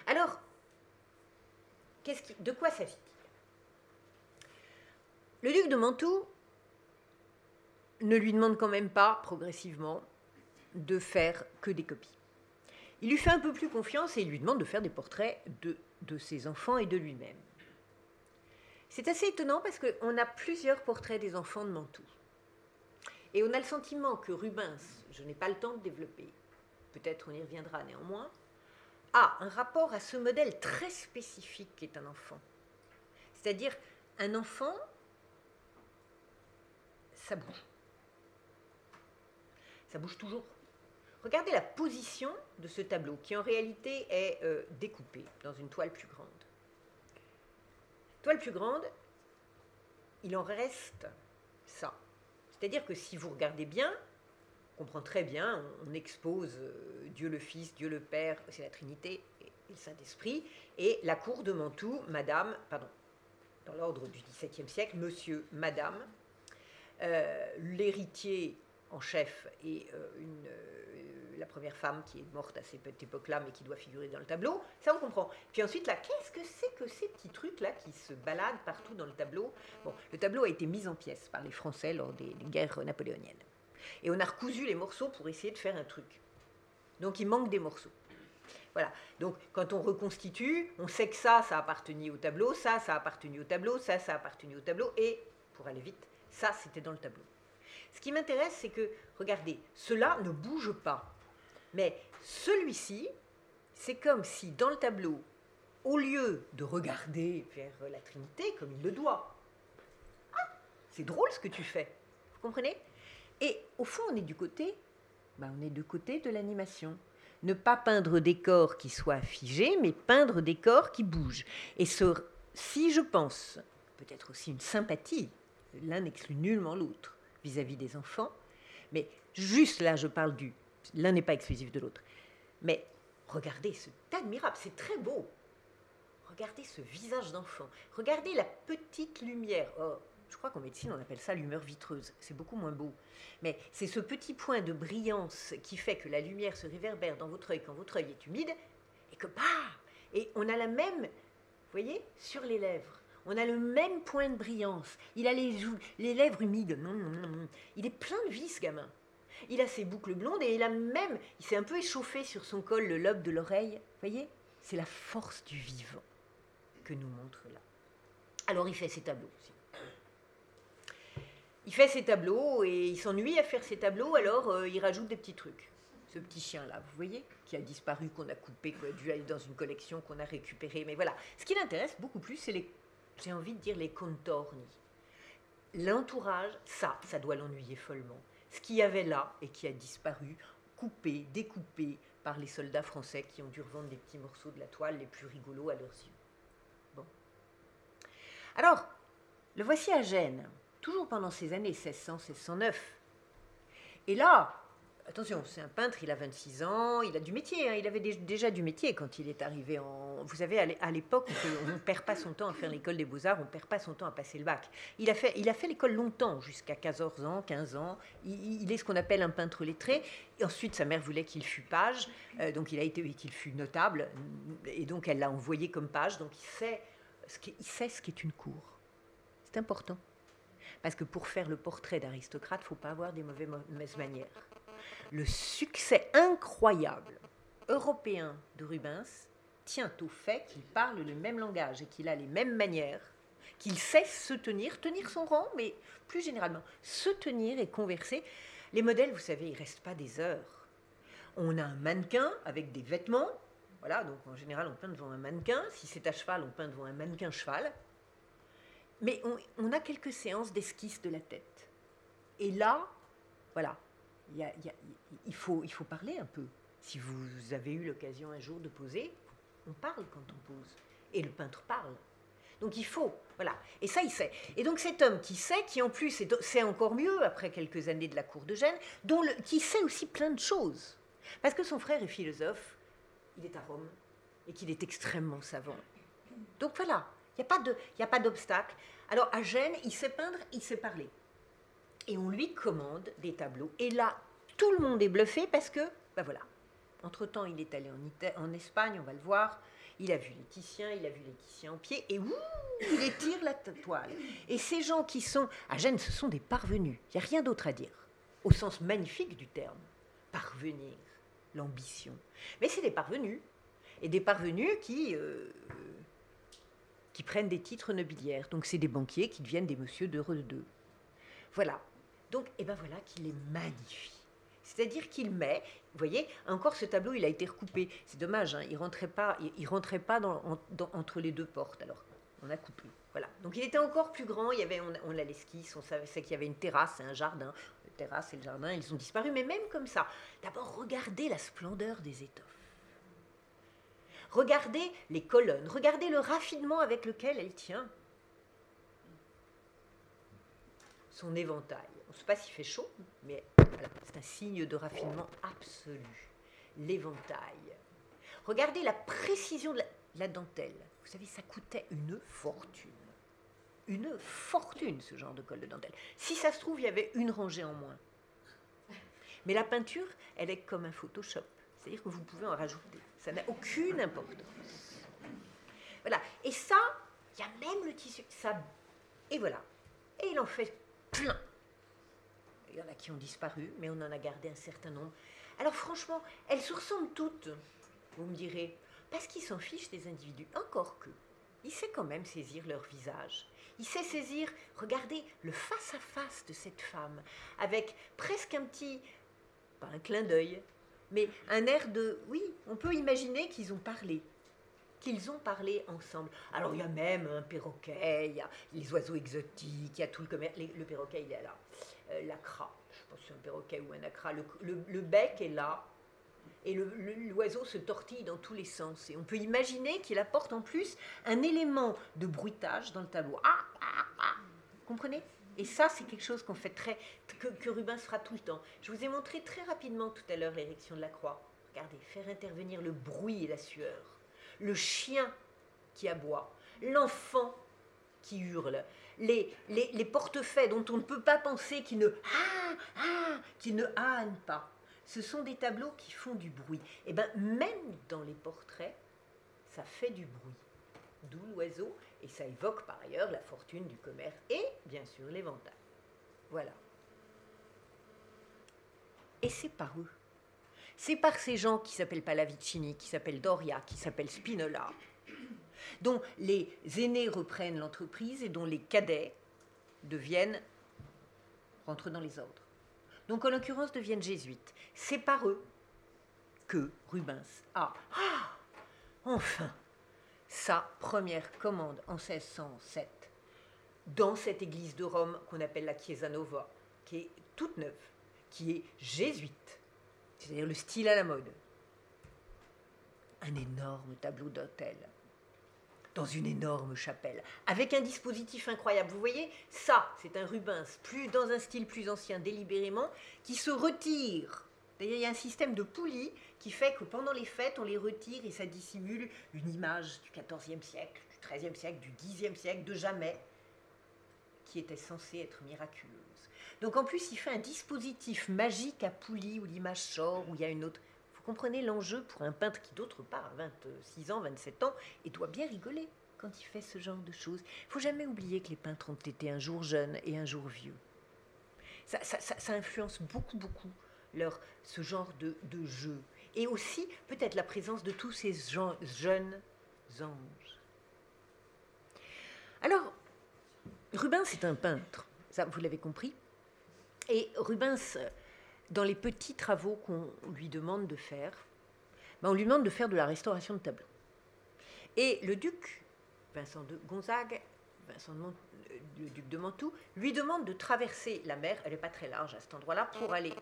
Alors, de quoi s'agit-il? Le duc de Mantoue ne lui demande quand même pas, progressivement, de faire que des copies. Il lui fait un peu plus confiance et il lui demande de faire des portraits de, de ses enfants et de lui-même. C'est assez étonnant parce qu'on a plusieurs portraits des enfants de Mantoue. Et on a le sentiment que Rubens, je n'ai pas le temps de développer, peut-être on y reviendra néanmoins, a un rapport à ce modèle très spécifique qu'est un enfant. C'est-à-dire, un enfant, ça bouge. Ça bouge toujours. Regardez la position de ce tableau, qui en réalité est euh, découpé dans une toile plus grande. Toile plus grande, il en reste ça. C'est-à-dire que si vous regardez bien, comprend très bien, on, expose euh, Dieu le Fils, Dieu le Père, c'est la Trinité et, le Saint-Esprit, et la cour de Mantoue, Madame, pardon, dans l'ordre du XVIIe siècle, Monsieur, Madame, euh, l'héritier en chef et euh, la première femme qui est morte à cette époque-là, mais qui doit figurer dans le tableau. Ça, on comprend. Puis ensuite, là, qu'est-ce que c'est que ces petits trucs-là qui se baladent partout dans le tableau? Bon, le tableau a été mis en pièces par les Français lors des guerres napoléoniennes. Et on a recousu les morceaux pour essayer de faire un truc. Donc, il manque des morceaux. Voilà. Donc, quand on reconstitue, on sait que ça, ça appartenait au tableau, ça, ça appartenait au tableau, ça, ça appartenait au tableau, et, pour aller vite, ça, c'était dans le tableau. Ce qui m'intéresse, c'est que, regardez, cela ne bouge pas. Mais celui-ci, c'est comme si dans le tableau, au lieu de regarder vers la Trinité comme il le doit, ah, c'est drôle ce que tu fais. Vous comprenez? Et au fond, on est du côté, ben, on est du côté de l'animation. Ne pas peindre des corps qui soient figés, mais peindre des corps qui bougent. Et si je pense, peut-être aussi une sympathie, l'un n'exclut nullement l'autre vis-à-vis des enfants, mais juste là, je parle du. L'un n'est pas exclusif de l'autre. Mais regardez, c'est admirable, c'est très beau. Regardez ce visage d'enfant. Regardez la petite lumière. Oh, je crois qu'en médecine, on appelle ça l'humeur vitreuse. C'est beaucoup moins beau. Mais c'est ce petit point de brillance qui fait que la lumière se réverbère dans votre œil quand votre œil est humide, et que, bah Et on a la même, vous voyez, sur les lèvres. On a le même point de brillance. Il a les, joues, les lèvres humides. Il est plein de vie, ce gamin. Il a ses boucles blondes et il a même, il s'est un peu échauffé sur son col le lobe de l'oreille. Voyez C'est la force du vivant que nous montre là. Alors il fait ses tableaux. Il fait ses tableaux et il s'ennuie à faire ses tableaux, alors euh, il rajoute des petits trucs. Ce petit chien-là, vous voyez, qui a disparu, qu'on a coupé, qui a dû aller dans une collection, qu'on a récupéré. Mais voilà, ce qui l'intéresse beaucoup plus, c'est les, j'ai envie de dire les contorni. L'entourage, ça, ça doit l'ennuyer follement. Ce qu'il y avait là et qui a disparu, coupé, découpé par les soldats français qui ont dû revendre des petits morceaux de la toile les plus rigolos à leurs yeux. Bon. Alors, le voici à Gênes toujours pendant ces années 1600-1609. Et là, attention, c'est un peintre, il a 26 ans, il a du métier, hein, il avait déjà du métier quand il est arrivé en... Vous savez, à l'époque, on ne perd pas son temps à faire l'école des beaux-arts, on ne perd pas son temps à passer le bac. Il a fait, l'école longtemps, jusqu'à 14 ans, 15 ans. Il, est ce qu'on appelle un peintre lettré. Et ensuite, sa mère voulait qu'il fût page, euh, donc il a été qu'il fût notable, et donc elle l'a envoyé comme page, donc il sait ce qu'est une cour. C'est important. Parce que pour faire le portrait d'aristocrate, il ne faut pas avoir des mauvaises manières. Le succès incroyable européen de Rubens tient au fait qu'il parle le même langage et qu'il a les mêmes manières, qu'il sait se tenir, tenir son rang, mais plus généralement, se tenir et converser. Les modèles, vous savez, ils restent pas des heures. On a un mannequin avec des vêtements, voilà, donc en général, on peint devant un mannequin. Si c'est à cheval, on peint devant un mannequin cheval. Mais on, a quelques séances d'esquisse de la tête. Et là, voilà, il, faut, il faut parler un peu. Si vous avez eu l'occasion un jour de poser, on parle quand on pose. Et le peintre parle. Donc il faut, voilà. Et ça, il sait. Et donc cet homme qui sait, qui en plus sait encore mieux après quelques années de la cour de Gênes, dont qui sait aussi plein de choses. Parce que son frère est philosophe, il est à Rome, et qu'il est extrêmement savant. Donc voilà, il n'y a pas d'obstacle. Alors à Gênes, il sait peindre, il sait parler. Et on lui commande des tableaux. Et là, tout le monde est bluffé parce que, ben voilà, entre-temps, il est allé en, en Espagne, on va le voir. Il a vu les Titiens, il a vu les Titiens en pied, et ouh, il étire la toile. Et ces gens qui sont à Gênes, ce sont des parvenus. Il n'y a rien d'autre à dire, au sens magnifique du terme. Parvenir, l'ambition. Mais c'est des parvenus. Et des parvenus qui, euh, qui prennent des titres nobiliaires. Donc c'est des banquiers qui deviennent des monsieur de deux. Voilà. Donc, et eh ben voilà qu'il est magnifique. C'est-à-dire qu'il met, vous voyez, encore ce tableau, il a été recoupé. C'est dommage, hein, il rentrait pas, il, rentrait pas entre les deux portes. Alors, on a coupé. Voilà. Donc il était encore plus grand. Il y avait, on, on a l'esquisse, on savait qu'il y avait une terrasse et un jardin. La terrasse et le jardin, ils ont disparu. Mais même comme ça, d'abord regardez la splendeur des étoffes. Regardez les colonnes, regardez le raffinement avec lequel elle tient. Son éventail. On ne sait pas s'il fait chaud, mais c'est un signe de raffinement absolu. L'éventail. Regardez la précision de la, la dentelle. Vous savez, ça coûtait une fortune. Une fortune, ce genre de col de dentelle. Si ça se trouve, il y avait une rangée en moins. Mais la peinture, elle est comme un Photoshop. C'est-à-dire que vous pouvez en rajouter. Ça n'a aucune importance. Voilà. Et ça, il y a même le tissu. Ça, et voilà. Et il en fait plein. Il y en a qui ont disparu, mais on en a gardé un certain nombre. Alors franchement, elles se ressemblent toutes, vous me direz, parce qu'ils s'en fichent des individus, encore que. Il sait quand même saisir leur visage. Il sait saisir, regardez, le face-à-face de cette femme, avec presque un petit, pas un clin d'œil, mais un air de, oui, on peut imaginer qu'ils ont parlé, qu'ils ont parlé ensemble. Alors il y a même un perroquet, il y a les oiseaux exotiques, il y a tout le commerce. Le perroquet, il est là. Euh, l'acra, je pense que c'est un perroquet ou un acra. Le, bec est là. Et l'oiseau se tortille dans tous les sens. Et on peut imaginer qu'il apporte en plus un élément de bruitage dans le tableau. Ah, ah, ah. Comprenez? Et ça, c'est quelque chose qu'on fait très, que, Rubens fera tout le temps. Je vous ai montré très rapidement tout à l'heure l'érection de la croix. Regardez, faire intervenir le bruit et la sueur, le chien qui aboie, l'enfant qui hurle, les, les, portefaix dont on ne peut pas penser qu'ils ne, ah, ah, qui ne hannent pas. Ce sont des tableaux qui font du bruit. Et eh bien, même dans les portraits, ça fait du bruit. D'où l'oiseau, et ça évoque par ailleurs la fortune du commerce et bien sûr l'éventail. Voilà. Et c'est par eux. C'est par ces gens qui s'appellent Pallavicini, qui s'appellent Doria, qui s'appellent Spinola, dont les aînés reprennent l'entreprise et dont les cadets deviennent, rentrent dans les ordres. Donc en l'occurrence deviennent jésuites. C'est par eux que Rubens a, ah, enfin, sa première commande en 1607 dans cette église de Rome qu'on appelle la Chiesa Nova, qui est toute neuve, qui est jésuite, c'est-à-dire le style à la mode. Un énorme tableau d'autel dans une énorme chapelle, avec un dispositif incroyable. Vous voyez, ça, c'est un Rubens, plus dans un style plus ancien, délibérément, qui se retire il y a un système de poulies qui fait que pendant les fêtes, on les retire et ça dissimule une image du XIVe siècle, du XIIIe siècle, du Xe siècle, de jamais, qui était censée être miraculeuse. Donc en plus, il fait un dispositif magique à poulies où l'image sort, où il y a une autre. Vous comprenez l'enjeu pour un peintre qui, d'autre part, a 26 ans, 27 ans, et doit bien rigoler quand il fait ce genre de choses. Il faut jamais oublier que les peintres ont été un jour jeunes et un jour vieux. Ça, ça influence beaucoup, beaucoup leur, ce genre de, de jeu. Et aussi peut-être la présence de tous ces jeunes anges. Alors, Rubens est un peintre, ça vous l'avez compris. Et Rubens, dans les petits travaux qu'on lui demande de faire, ben on lui demande de faire de la restauration de tableaux. Et le duc, Vincent de Gonzague, Vincent le duc de Mantoue, lui demande de traverser la mer, elle n'est pas très large à cet endroit-là, pour aller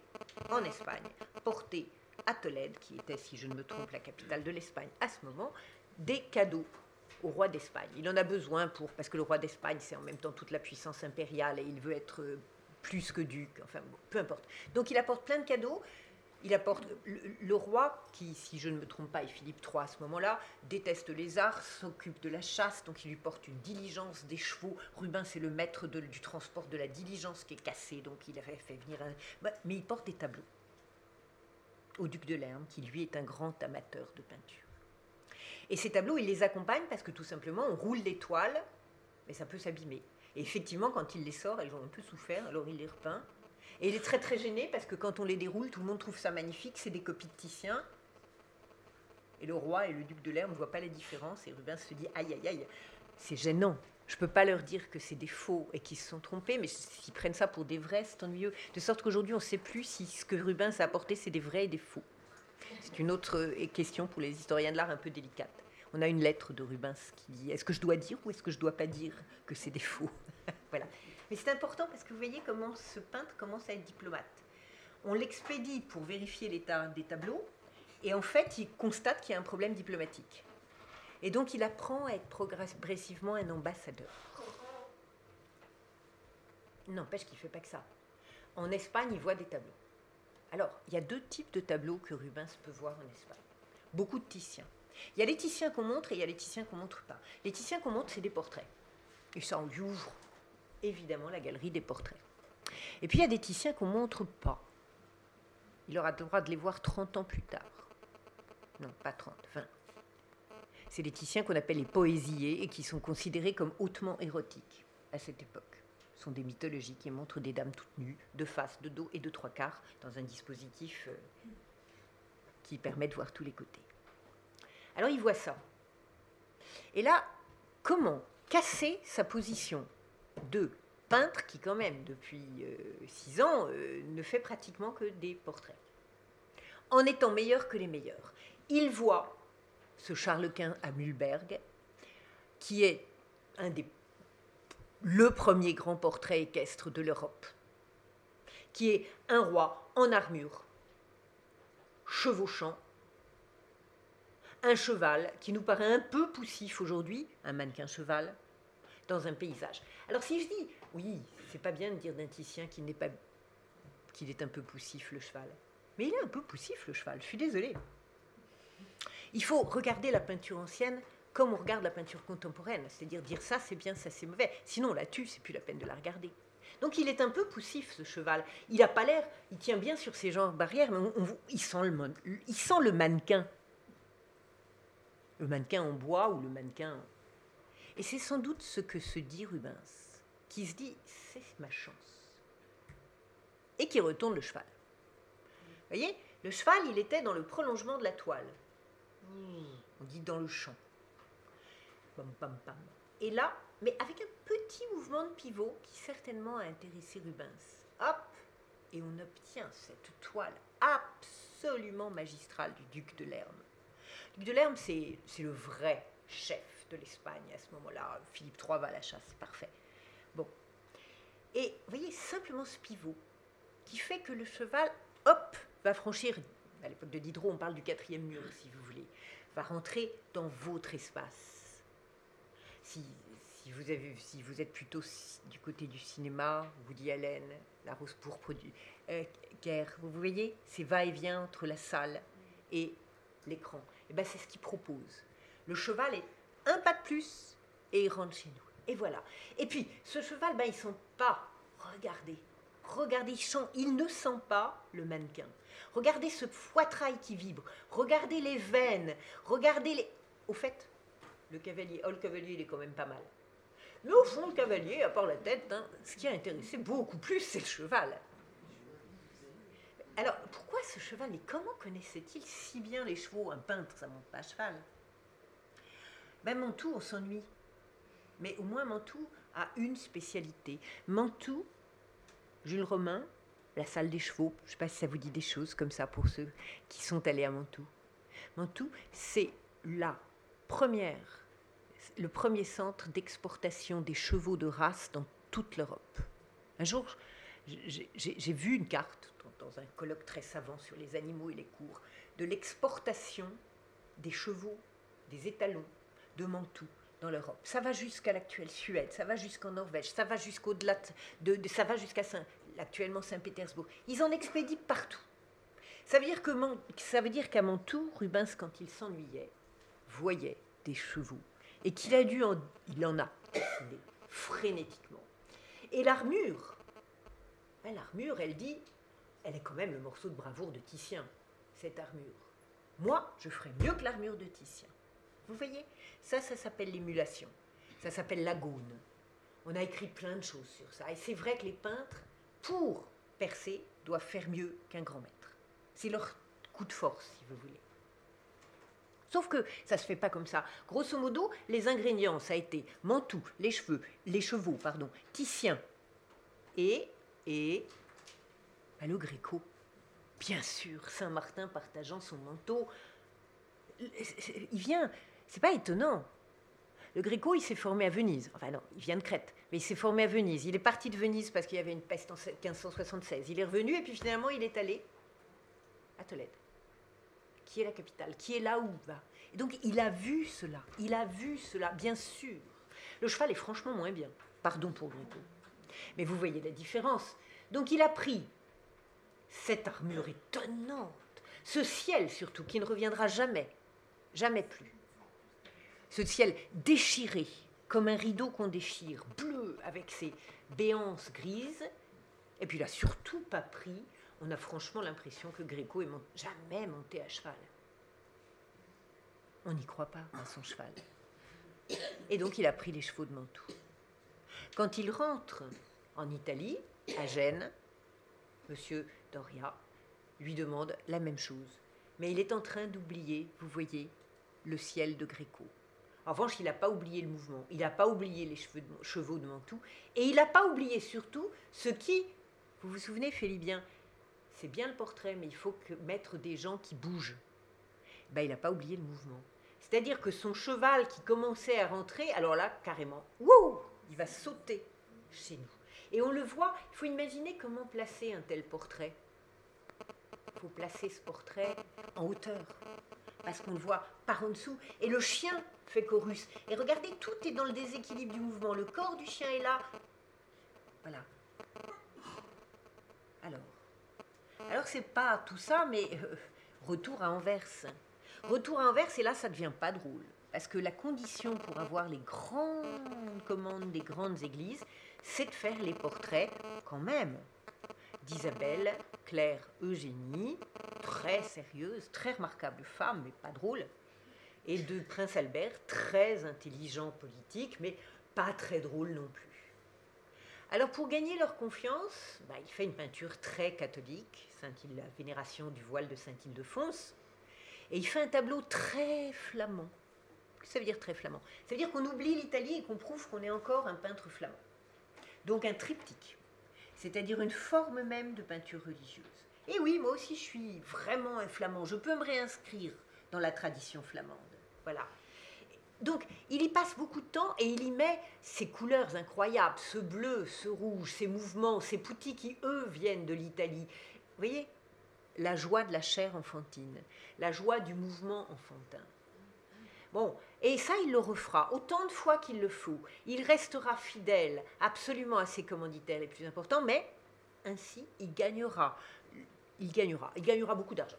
en Espagne, porter à Tolède, qui était, si je ne me trompe, la capitale de l'Espagne à ce moment, des cadeaux au roi d'Espagne. Il en a besoin pour, parce que le roi d'Espagne, c'est en même temps toute la puissance impériale et il veut être plus que duc, enfin peu importe. Donc il apporte plein de cadeaux il apporte le, roi, qui, si je ne me trompe pas, est Philippe III à ce moment-là, déteste les arts, s'occupe de la chasse, donc il lui porte une diligence des chevaux. Rubin, c'est le maître du transport de la diligence qui est cassée, donc il avait fait venir un. Bah, mais il porte des tableaux au duc de Lerme, qui lui est un grand amateur de peinture. Et ces tableaux, il les accompagne parce que tout simplement, on roule des toiles, mais ça peut s'abîmer. Et effectivement, quand il les sort, elles ont un peu souffert, alors il les repeint. Et il est très très gêné parce que quand on les déroule, tout le monde trouve ça magnifique, c'est des copies de Titien. Et le roi et le duc de l'air ne voient pas la différence. Et Rubens se dit aïe aïe aïe, c'est gênant. Je ne peux pas leur dire que c'est des faux et qu'ils se sont trompés, mais s'ils prennent ça pour des vrais, c'est ennuyeux. De sorte qu'aujourd'hui, on ne sait plus si ce que Rubens a apporté, c'est des vrais et des faux. C'est une autre euh, question pour les historiens de l'art un peu délicate. On a une lettre de Rubens qui dit Est-ce que je dois dire ou est-ce que je ne dois pas dire que c'est des faux? Voilà. Mais c'est important parce que vous voyez comment ce peintre commence à être diplomate. On l'expédie pour vérifier l'état des tableaux, et en fait, il constate qu'il y a un problème diplomatique. Et donc, il apprend à être progressivement un ambassadeur. N'empêche qu'il ne fait pas que ça. En Espagne, il voit des tableaux. Alors, il y a deux types de tableaux que Rubens peut voir en Espagne. Beaucoup de Titiens. Il y a les Titiens qu'on montre et il y a les Titiens qu'on montre pas. Les Titiens qu'on montre, c'est des portraits. Et ça, on lui ouvre évidemment la galerie des portraits. Et puis il y a des Titiens qu'on ne montre pas. il aura le droit de les voir 30 ans plus tard. Non, pas 30, 20. C'est les Titiens qu'on appelle les poésiers et qui sont considérés comme hautement érotiques à cette époque. Ce sont des mythologies qui montrent des dames toutes nues, de face, de dos et de trois quarts, dans un dispositif euh, qui permet de voir tous les côtés. Alors il voit ça. Et là, comment casser sa position de peintre qui, quand même, depuis euh, six ans, euh, ne fait pratiquement que des portraits, en étant meilleur que les meilleurs. Il voit ce Charles Quint à Mühlberg, qui est un des, le premier grand portrait équestre de l'Europe, qui est un roi en armure, chevauchant, un cheval qui nous paraît un peu poussif aujourd'hui, un mannequin cheval, dans un paysage. Alors si je dis, oui, c'est pas bien de dire d'un Titien qu'il n'est pas qu'il est un peu poussif le cheval. Mais il est un peu poussif le cheval, je suis désolée. Il faut regarder la peinture ancienne comme on regarde la peinture contemporaine, c'est-à-dire dire ça c'est bien, ça c'est mauvais. Sinon on la tue, c'est plus la peine de la regarder. Donc il est un peu poussif ce cheval. Il n'a pas l'air, il tient bien sur ses jambes barrières, mais il, sent le, il sent le mannequin. Le mannequin en bois ou le mannequin et c'est sans doute ce que se dit Rubens, qui se dit c'est ma chance. Et qui retourne le cheval. Vous voyez, le cheval, il était dans le prolongement de la toile. On dit dans le champ. Et là, mais avec un petit mouvement de pivot qui certainement a intéressé Rubens. Hop Et on obtient cette toile absolument magistrale du duc de Lerme. Le duc de Lerme, c'est le vrai chef de l'Espagne à ce moment-là. Philippe III va à la chasse, c'est parfait. Bon. Et vous voyez simplement ce pivot qui fait que le cheval, hop, va franchir, à l'époque de Diderot, on parle du quatrième mur, si vous voulez, va rentrer dans votre espace. Si, vous, êtes plutôt du côté du cinéma, Woody Allen, La Rose pourpre du euh, vous voyez, c'est va-et-vient entre la salle et l'écran. Et eh ben c'est ce qu'il propose. Le cheval est un pas de plus, et il rentre chez nous. Et voilà. Et puis, ce cheval, ben, il ne sent pas. Regardez, regardez, il, ne sent pas le mannequin. Regardez ce poitrail qui vibre. Regardez les veines. Regardez les. Au fait, le cavalier, oh, le cavalier, il est quand même pas mal. Mais au fond, le cavalier, à part la tête, hein, ce qui a intéressé beaucoup plus, c'est le cheval. Alors, pourquoi ce cheval Et comment connaissait-il si bien les chevaux? Un peintre, ça monte pas à cheval. Ben Mantoue, on s'ennuie. Mais au moins Mantoue a une spécialité. Mantoue, Jules Romain, la salle des chevaux, je ne sais pas si ça vous dit des choses comme ça pour ceux qui sont allés à Mantoue. Mantoue, c'est la première, le premier centre d'exportation des chevaux de race dans toute l'Europe. Un jour, j'ai vu une carte dans un colloque très savant sur les animaux et les cours de l'exportation des chevaux, des étalons de Mantoue dans l'Europe. Ça va jusqu'à l'actuelle Suède, ça va jusqu'en Norvège, ça va jusqu'au-delà de, ça va jusqu'à Saint, actuellement Saint-Pétersbourg. Ils en expédient partout. Ça veut dire que ça veut dire qu'à Mantoue, Rubens, quand il s'ennuyait, voyait des chevaux et qu'il a dû en, il en a frénétiquement. Et l'armure, l'armure, elle dit, elle est quand même le morceau de bravoure de Titien, cette armure. Moi, je ferais mieux que l'armure de Titien. Vous voyez Ça, ça s'appelle l'émulation. Ça s'appelle l'agone. On a écrit plein de choses sur ça. Et c'est vrai que les peintres, pour percer, doivent faire mieux qu'un grand maître. C'est leur coup de force, si vous voulez. Sauf que ça ne se fait pas comme ça. Grosso modo, les ingrédients, ça a été Mantoue, les cheveux, les chevaux, pardon, Titien et, et bah, le Gréco. Bien sûr, Saint-Martin partageant son manteau. Il vient, c'est pas étonnant. Le Gréco, il s'est formé à Venise. Enfin non, il vient de Crète, mais il s'est formé à Venise. Il est parti de Venise parce qu'il y avait une peste en 1576. Il est revenu et puis finalement il est allé à Tolède, qui est la capitale, qui est là où va. Et donc il a vu cela, il a vu cela, bien sûr. Le cheval est franchement moins bien. Pardon pour Gréco. Mais vous voyez la différence. Donc il a pris cette armure étonnante, ce ciel surtout, qui ne reviendra jamais, jamais plus ce ciel déchiré, comme un rideau qu'on déchire, bleu avec ses béances grises. Et puis n'a surtout pas pris on a franchement l'impression que Gréco est jamais monté à cheval. On n'y croit pas à son cheval. Et donc il a pris les chevaux de Mantoue. Quand il rentre en Italie, à Gênes, Monsieur Doria lui demande la même chose. Mais il est en train d'oublier, vous voyez, le ciel de Gréco. En revanche, il n'a pas oublié le mouvement, il n'a pas oublié les chevaux de Mantoue, et il n'a pas oublié surtout ce qui, vous vous souvenez, Félibien, c'est bien le portrait, mais il faut mettre des gens qui bougent. Ben, il n'a pas oublié le mouvement. C'est-à-dire que son cheval qui commençait à rentrer, alors là, carrément, wouh, il va sauter chez nous. Et on le voit, il faut imaginer comment placer un tel portrait. Il faut placer ce portrait en hauteur, parce qu'on le voit par en dessous. Et le chien fait chorus. Et regardez, tout est dans le déséquilibre du mouvement. Le corps du chien est là. Voilà. Alors, alors c'est pas tout ça, mais euh, retour à Anvers. Retour à Anvers, et là, ça devient pas drôle. Parce que la condition pour avoir les grandes commandes des grandes églises, c'est de faire les portraits, quand même, d'Isabelle, Claire, Eugénie, très sérieuse, très remarquable femme, mais pas drôle, et de Prince Albert, très intelligent politique, mais pas très drôle non plus. Alors pour gagner leur confiance, bah, il fait une peinture très catholique, la vénération du voile de Saint-Ildefonse, et il fait un tableau très flamand. Ça veut dire très flamand? Ça veut dire qu'on oublie l'Italie et qu'on prouve qu'on est encore un peintre flamand. Donc un triptyque, c'est-à-dire une forme même de peinture religieuse. Et oui, moi aussi je suis vraiment un flamand, je peux me réinscrire dans la tradition flamande. Voilà. Donc, il y passe beaucoup de temps et il y met ces couleurs incroyables, ce bleu, ce rouge, ces mouvements, ces poutis qui, eux, viennent de l'Italie. Vous voyez La joie de la chair enfantine, la joie du mouvement enfantin. Bon, et ça, il le refera autant de fois qu'il le faut. Il restera fidèle absolument à ses commanditaires les plus importants, mais ainsi, il gagnera. Il gagnera. Il gagnera beaucoup d'argent,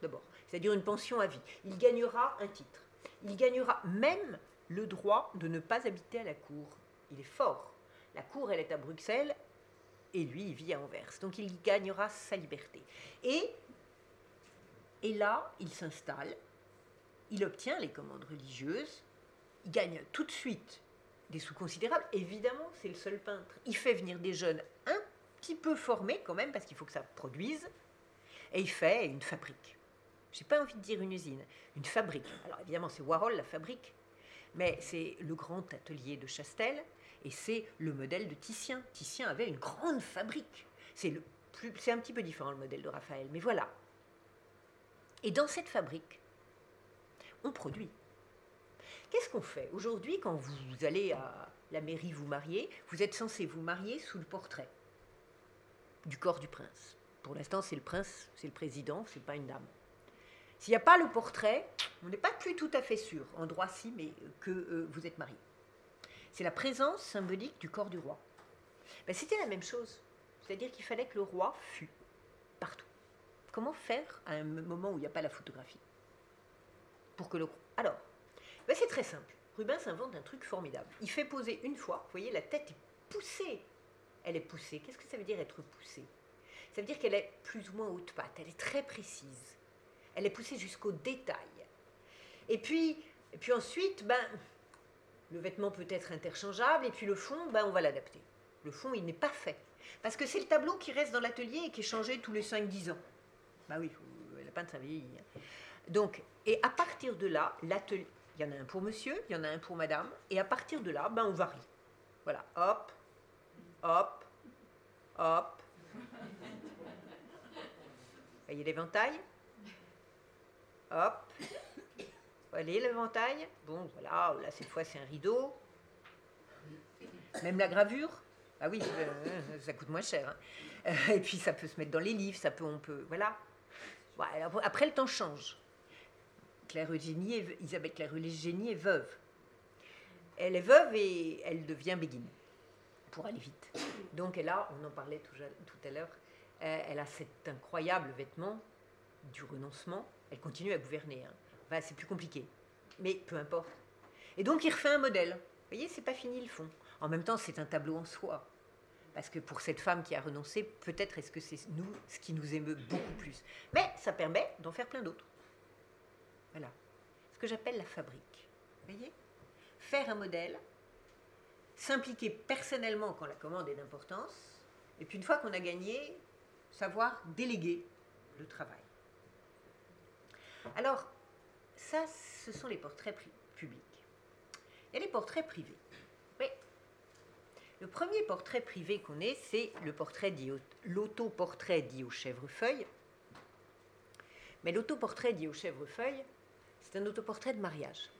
d'abord. C'est-à-dire une pension à vie. Il gagnera un titre il gagnera même le droit de ne pas habiter à la cour. Il est fort. La cour, elle est à Bruxelles, et lui, il vit à Anvers. Donc il gagnera sa liberté. Et, et là, il s'installe, il obtient les commandes religieuses, il gagne tout de suite des sous considérables. Évidemment, c'est le seul peintre. Il fait venir des jeunes un petit peu formés quand même, parce qu'il faut que ça produise, et il fait une fabrique. Je n'ai pas envie de dire une usine, une fabrique. Alors évidemment, c'est Warhol la fabrique, mais c'est le grand atelier de Chastel et c'est le modèle de Titien. Titien avait une grande fabrique. C'est un petit peu différent le modèle de Raphaël, mais voilà. Et dans cette fabrique, on produit. Qu'est-ce qu'on fait aujourd'hui quand vous allez à la mairie vous marier? Vous êtes censé vous marier sous le portrait du corps du prince. Pour l'instant, c'est le prince, c'est le président, c'est pas une dame. S'il n'y a pas le portrait, on n'est pas plus tout à fait sûr, en droit si, mais que euh, vous êtes marié. C'est la présence symbolique du corps du roi. Ben, C'était la même chose. C'est-à-dire qu'il fallait que le roi fût partout. Comment faire à un moment où il n'y a pas la photographie Pour que le Alors, ben, c'est très simple. Rubens invente un truc formidable. Il fait poser une fois, vous voyez, la tête est poussée. Elle est poussée. Qu'est-ce que ça veut dire être poussée? Ça veut dire qu'elle est plus ou moins haute patte, elle est très précise. Elle est poussée jusqu'au détail. Et puis, ensuite, ben, le vêtement peut être interchangeable, et puis le fond, ben, on va l'adapter. Le fond, il n'est pas fait. Parce que c'est le tableau qui reste dans l'atelier et qui est changé tous les 5-10 ans. Ben oui, la peintre, ça vieillit. Donc, et à partir de là, l'atelier, il y en a un pour monsieur, il y en a un pour madame, et à partir de là, ben, on varie. Voilà, hop, hop, hop. Voyez l'éventail? Hop. Allez, l'éventail. Bon, voilà, là, cette fois, c'est un rideau. Même la gravure. Ah oui, euh, ça coûte moins cher. Hein. Euh, et puis, ça peut se mettre dans les livres, ça peut, on peut, voilà. après, le temps change. Claire Eugénie, Isabelle Claire Eugénie est veuve. Elle est veuve et elle devient béguine, pour aller vite. Donc, elle a, on en parlait tout à l'heure, euh, elle a cet incroyable vêtement du renoncement elle continue à gouverner. Hein. c'est plus compliqué. Mais peu importe. Et donc, il refait un modèle. Vous voyez, c'est pas fini le fond. En même temps, c'est un tableau en soi. Parce que pour cette femme qui a renoncé, peut-être est-ce que c'est nous ce qui nous émeut beaucoup plus. Mais ça permet d'en faire plein d'autres. Voilà. Ce que j'appelle la fabrique. Vous voyez? Faire un modèle, s'impliquer personnellement quand la commande est d'importance, et puis une fois qu'on a gagné, savoir déléguer le travail. Alors, ça, ce sont les portraits publics. Il y a les portraits privés. Oui. Le premier portrait privé qu'on ait, c'est le portrait dit, l'autoportrait dit au chèvrefeuille. Mais l'autoportrait dit au chèvrefeuille, c'est un autoportrait de mariage.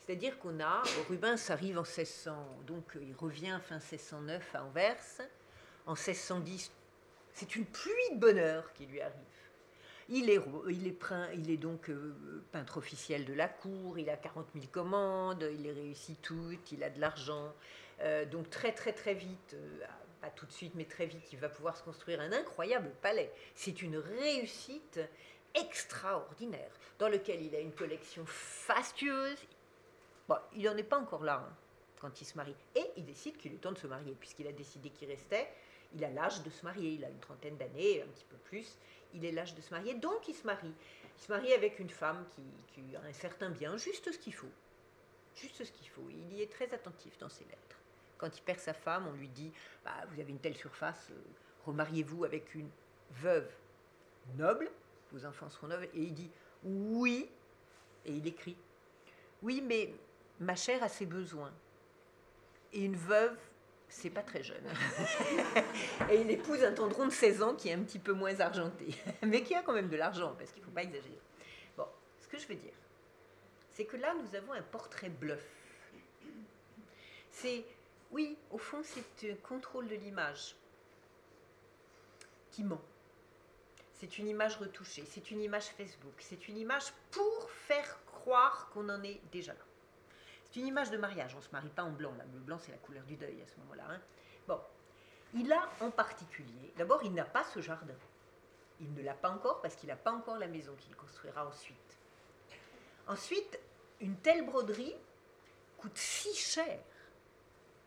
C'est-à-dire qu'on a, Rubens arrive en 1600, donc il revient fin 1609 à Anvers. En 1610, c'est une pluie de bonheur qui lui arrive. Il est, donc euh, peintre officiel de la cour, il a 40 000 commandes, il les réussit toutes, il a de l'argent. Euh, donc très très très vite, euh, pas tout de suite mais très vite, il va pouvoir se construire un incroyable palais. C'est une réussite extraordinaire dans lequel il a une collection fastueuse. Bon, il n'en est pas encore là hein, quand il se marie. Et il décide qu'il est temps de se marier, puisqu'il a décidé qu'il restait. Il a l'âge de se marier, il a une trentaine d'années, un petit peu plus il est l'âge de se marier, donc il se marie. Il se marie avec une femme qui, a un certain bien, juste ce qu'il faut. Juste ce qu'il faut. Il y est très attentif dans ses lettres. Quand il perd sa femme, on lui dit bah, Vous avez une telle surface, euh, remariez-vous avec une veuve noble, vos enfants seront nobles. Et il dit Oui, et il écrit Oui, mais ma chère a ses besoins. Et une veuve c'est pas très jeune. et il épouse un tendron de 16 ans qui est un petit peu moins argenté, mais qui a quand même de l'argent, parce qu'il ne faut pas exagérer. Bon, ce que je veux dire, c'est que là, nous avons un portrait bluff. C'est, oui, au fond, c'est un contrôle de l'image qui ment. C'est une image retouchée, c'est une image Facebook, c'est une image pour faire croire qu'on en est déjà là. C'est une image de mariage, on ne se marie pas en blanc. Le blanc, c'est la couleur du deuil à ce moment-là. Hein. Bon, il a en particulier, d'abord, il n'a pas ce jardin. Il ne l'a pas encore parce qu'il n'a pas encore la maison qu'il construira ensuite. Ensuite, une telle broderie coûte si cher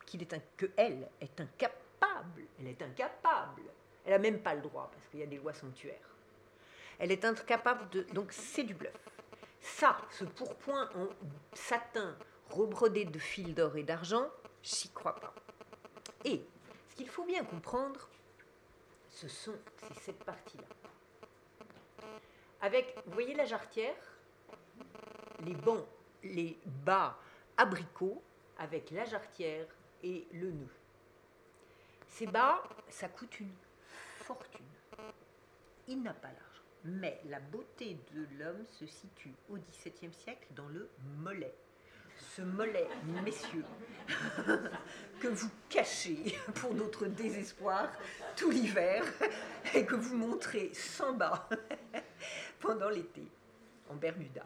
qu'il est que elle est incapable. Elle est incapable. Elle n'a même pas le droit parce qu'il y a des lois sanctuaires. Elle est incapable de. Donc c'est du bluff. Ça, ce pourpoint en satin rebrodé de fils d'or et d'argent, j'y crois pas. Et ce qu'il faut bien comprendre, ce sont c'est cette partie-là. Avec, vous voyez la jarretière, les bancs, les bas abricots avec la jarretière et le nœud. Ces bas, ça coûte une fortune. Il n'a pas l'argent. Mais la beauté de l'homme se situe au XVIIe siècle dans le mollet ce mollet, messieurs, que vous cachez pour notre désespoir tout l'hiver et que vous montrez sans bas pendant l'été, en Bermuda.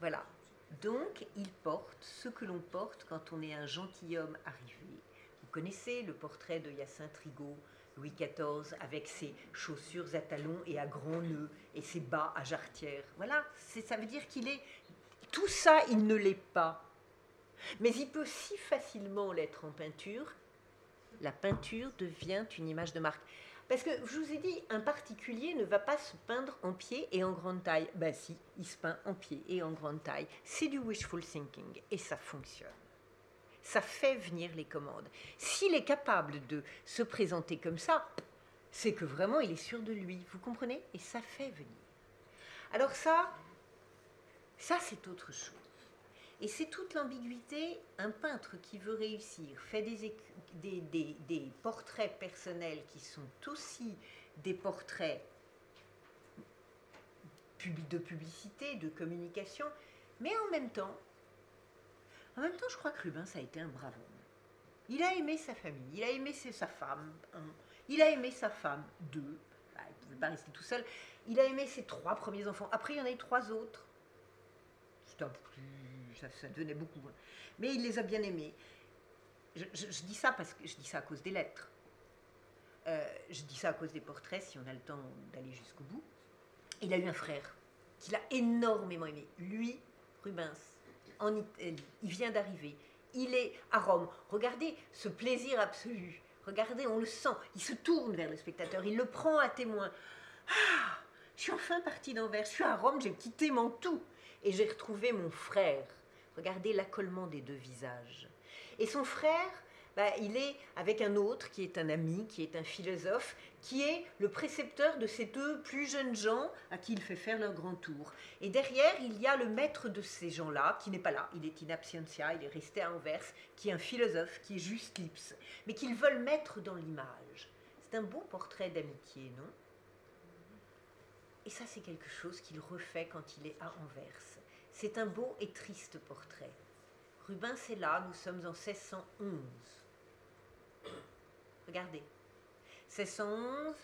Voilà. Donc, il porte ce que l'on porte quand on est un gentilhomme arrivé. Vous connaissez le portrait de Hyacinthe Rigaud, Louis XIV, avec ses chaussures à talons et à grands nœuds et ses bas à jarretière. Voilà, ça veut dire qu'il est... Tout ça, il ne l'est pas. Mais il peut si facilement l'être en peinture, la peinture devient une image de marque. Parce que je vous ai dit, un particulier ne va pas se peindre en pied et en grande taille. Ben si, il se peint en pied et en grande taille. C'est du wishful thinking et ça fonctionne. Ça fait venir les commandes. S'il est capable de se présenter comme ça, c'est que vraiment il est sûr de lui. Vous comprenez? Et ça fait venir. Alors ça, ça c'est autre chose. Et c'est toute l'ambiguïté. Un peintre qui veut réussir fait des, portraits personnels qui sont aussi des portraits de publicité, de communication, mais en même temps, en même temps, je crois que Rubens a été un brave homme. Il a aimé sa famille, il a aimé sa femme, il a aimé sa femme, deux, bah, il ne pouvait pas rester tout seul, il a aimé ses trois premiers enfants, après il y en a eu trois autres. C'est un plus ça, devenait beaucoup. Mais il les a bien aimés. Je, dis ça parce que je dis ça à cause des lettres. Euh, je dis ça à cause des portraits, si on a le temps d'aller jusqu'au bout. Il a eu un frère qu'il a énormément aimé. Lui, Rubens, en Italie, il vient d'arriver. Il est à Rome. Regardez ce plaisir absolu. Regardez, on le sent. Il se tourne vers le spectateur, il le prend à témoin. Ah, je suis enfin parti d'Anvers, je suis à Rome, j'ai quitté mon. Et j'ai retrouvé mon frère. Regardez l'accollement des deux visages. Et son frère, bah, il est avec un autre qui est un ami, qui est un philosophe, qui est le précepteur de ces deux plus jeunes gens à qui il fait faire leur grand tour. Et derrière, il y a le maître de ces gens-là, qui n'est pas là, il est in absentia, il est resté à Anvers, qui est un philosophe, qui est juste Lips, mais qu'ils veulent mettre dans l'image. C'est un beau portrait d'amitié, non? Et ça, c'est quelque chose qu'il refait quand il est à Anvers. C'est un beau et triste portrait. Rubens est là, nous sommes en 1611. Regardez. 1611,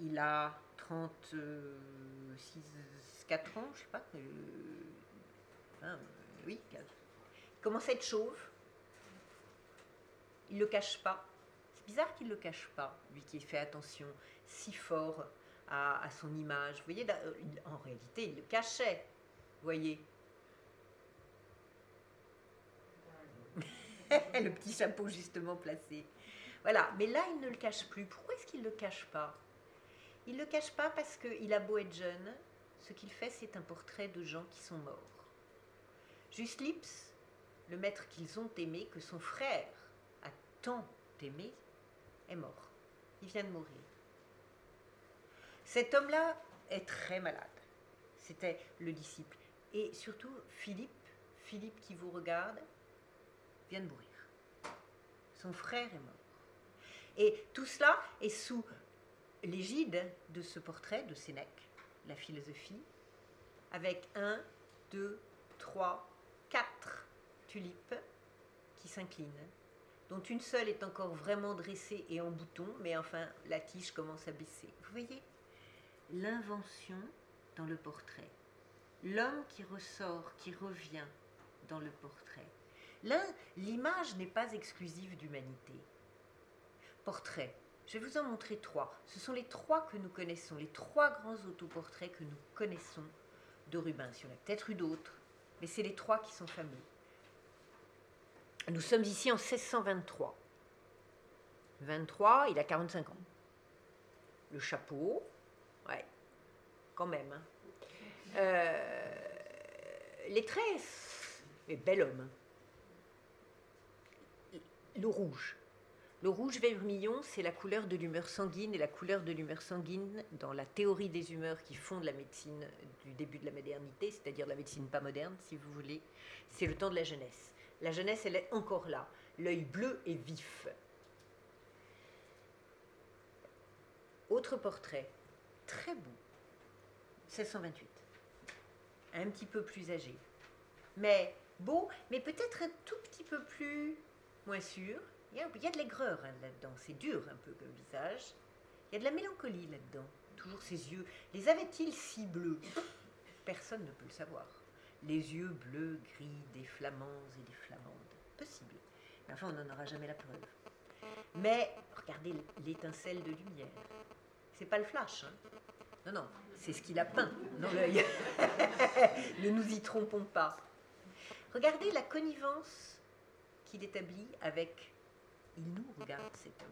il a 36, 4 ans, je sais pas. Euh, euh, oui, il commence à être chauve. Il ne le cache pas. C'est bizarre qu'il ne le cache pas, lui qui fait attention si fort à, à son image. Vous voyez, euh, en réalité, il le cachait. Voyez le petit chapeau justement placé. Voilà, mais là, il ne le cache plus. Pourquoi est-ce qu'il ne le cache pas? Il ne le cache pas parce qu'il a beau être jeune, ce qu'il fait, c'est un portrait de gens qui sont morts. Juste le maître qu'ils ont aimé, que son frère a tant aimé, est mort. Il vient de mourir. Cet homme-là est très malade. C'était le disciple. Et surtout, Philippe, Philippe qui vous regarde, vient de mourir. Son frère est mort. Et tout cela est sous l'égide de ce portrait de Sénèque, la philosophie, avec un, deux, trois, quatre tulipes qui s'inclinent, dont une seule est encore vraiment dressée et en bouton, mais enfin la tige commence à baisser. Vous voyez l'invention dans le portrait, l'homme qui ressort, qui revient dans le portrait. Là, l'image n'est pas exclusive d'humanité. Portrait. Je vais vous en montrer trois. Ce sont les trois que nous connaissons, les trois grands autoportraits que nous connaissons de Rubens. Il y en a peut-être eu d'autres, mais c'est les trois qui sont fameux. Nous sommes ici en 1623. 23, il a 45 ans. Le chapeau, ouais, quand même. Hein. Euh, les traits, et bel homme le rouge. Le rouge vermillon, c'est la couleur de l'humeur sanguine, et la couleur de l'humeur sanguine, dans la théorie des humeurs qui fonde la médecine du début de la modernité, c'est-à-dire la médecine pas moderne, si vous voulez, c'est le temps de la jeunesse. La jeunesse, elle est encore là. L'œil bleu est vif. Autre portrait, très beau, 1628. Un petit peu plus âgé. Mais beau, mais peut-être un tout petit peu plus moins sûr. Il y a, il y a de l'aigreur hein, là-dedans, c'est dur un peu comme visage. Il y a de la mélancolie là-dedans. Toujours ses yeux. Les avait-il si bleus? Personne ne peut le savoir. Les yeux bleus, gris, des flamands et des flamandes. Possible. Mais enfin, on n'en aura jamais la preuve. Mais regardez l'étincelle de lumière. C'est pas le flash. Hein. Non, non, c'est ce qu'il a peint dans l'œil. ne nous y trompons pas. Regardez la connivence qu'il établit avec il nous regarde cet homme.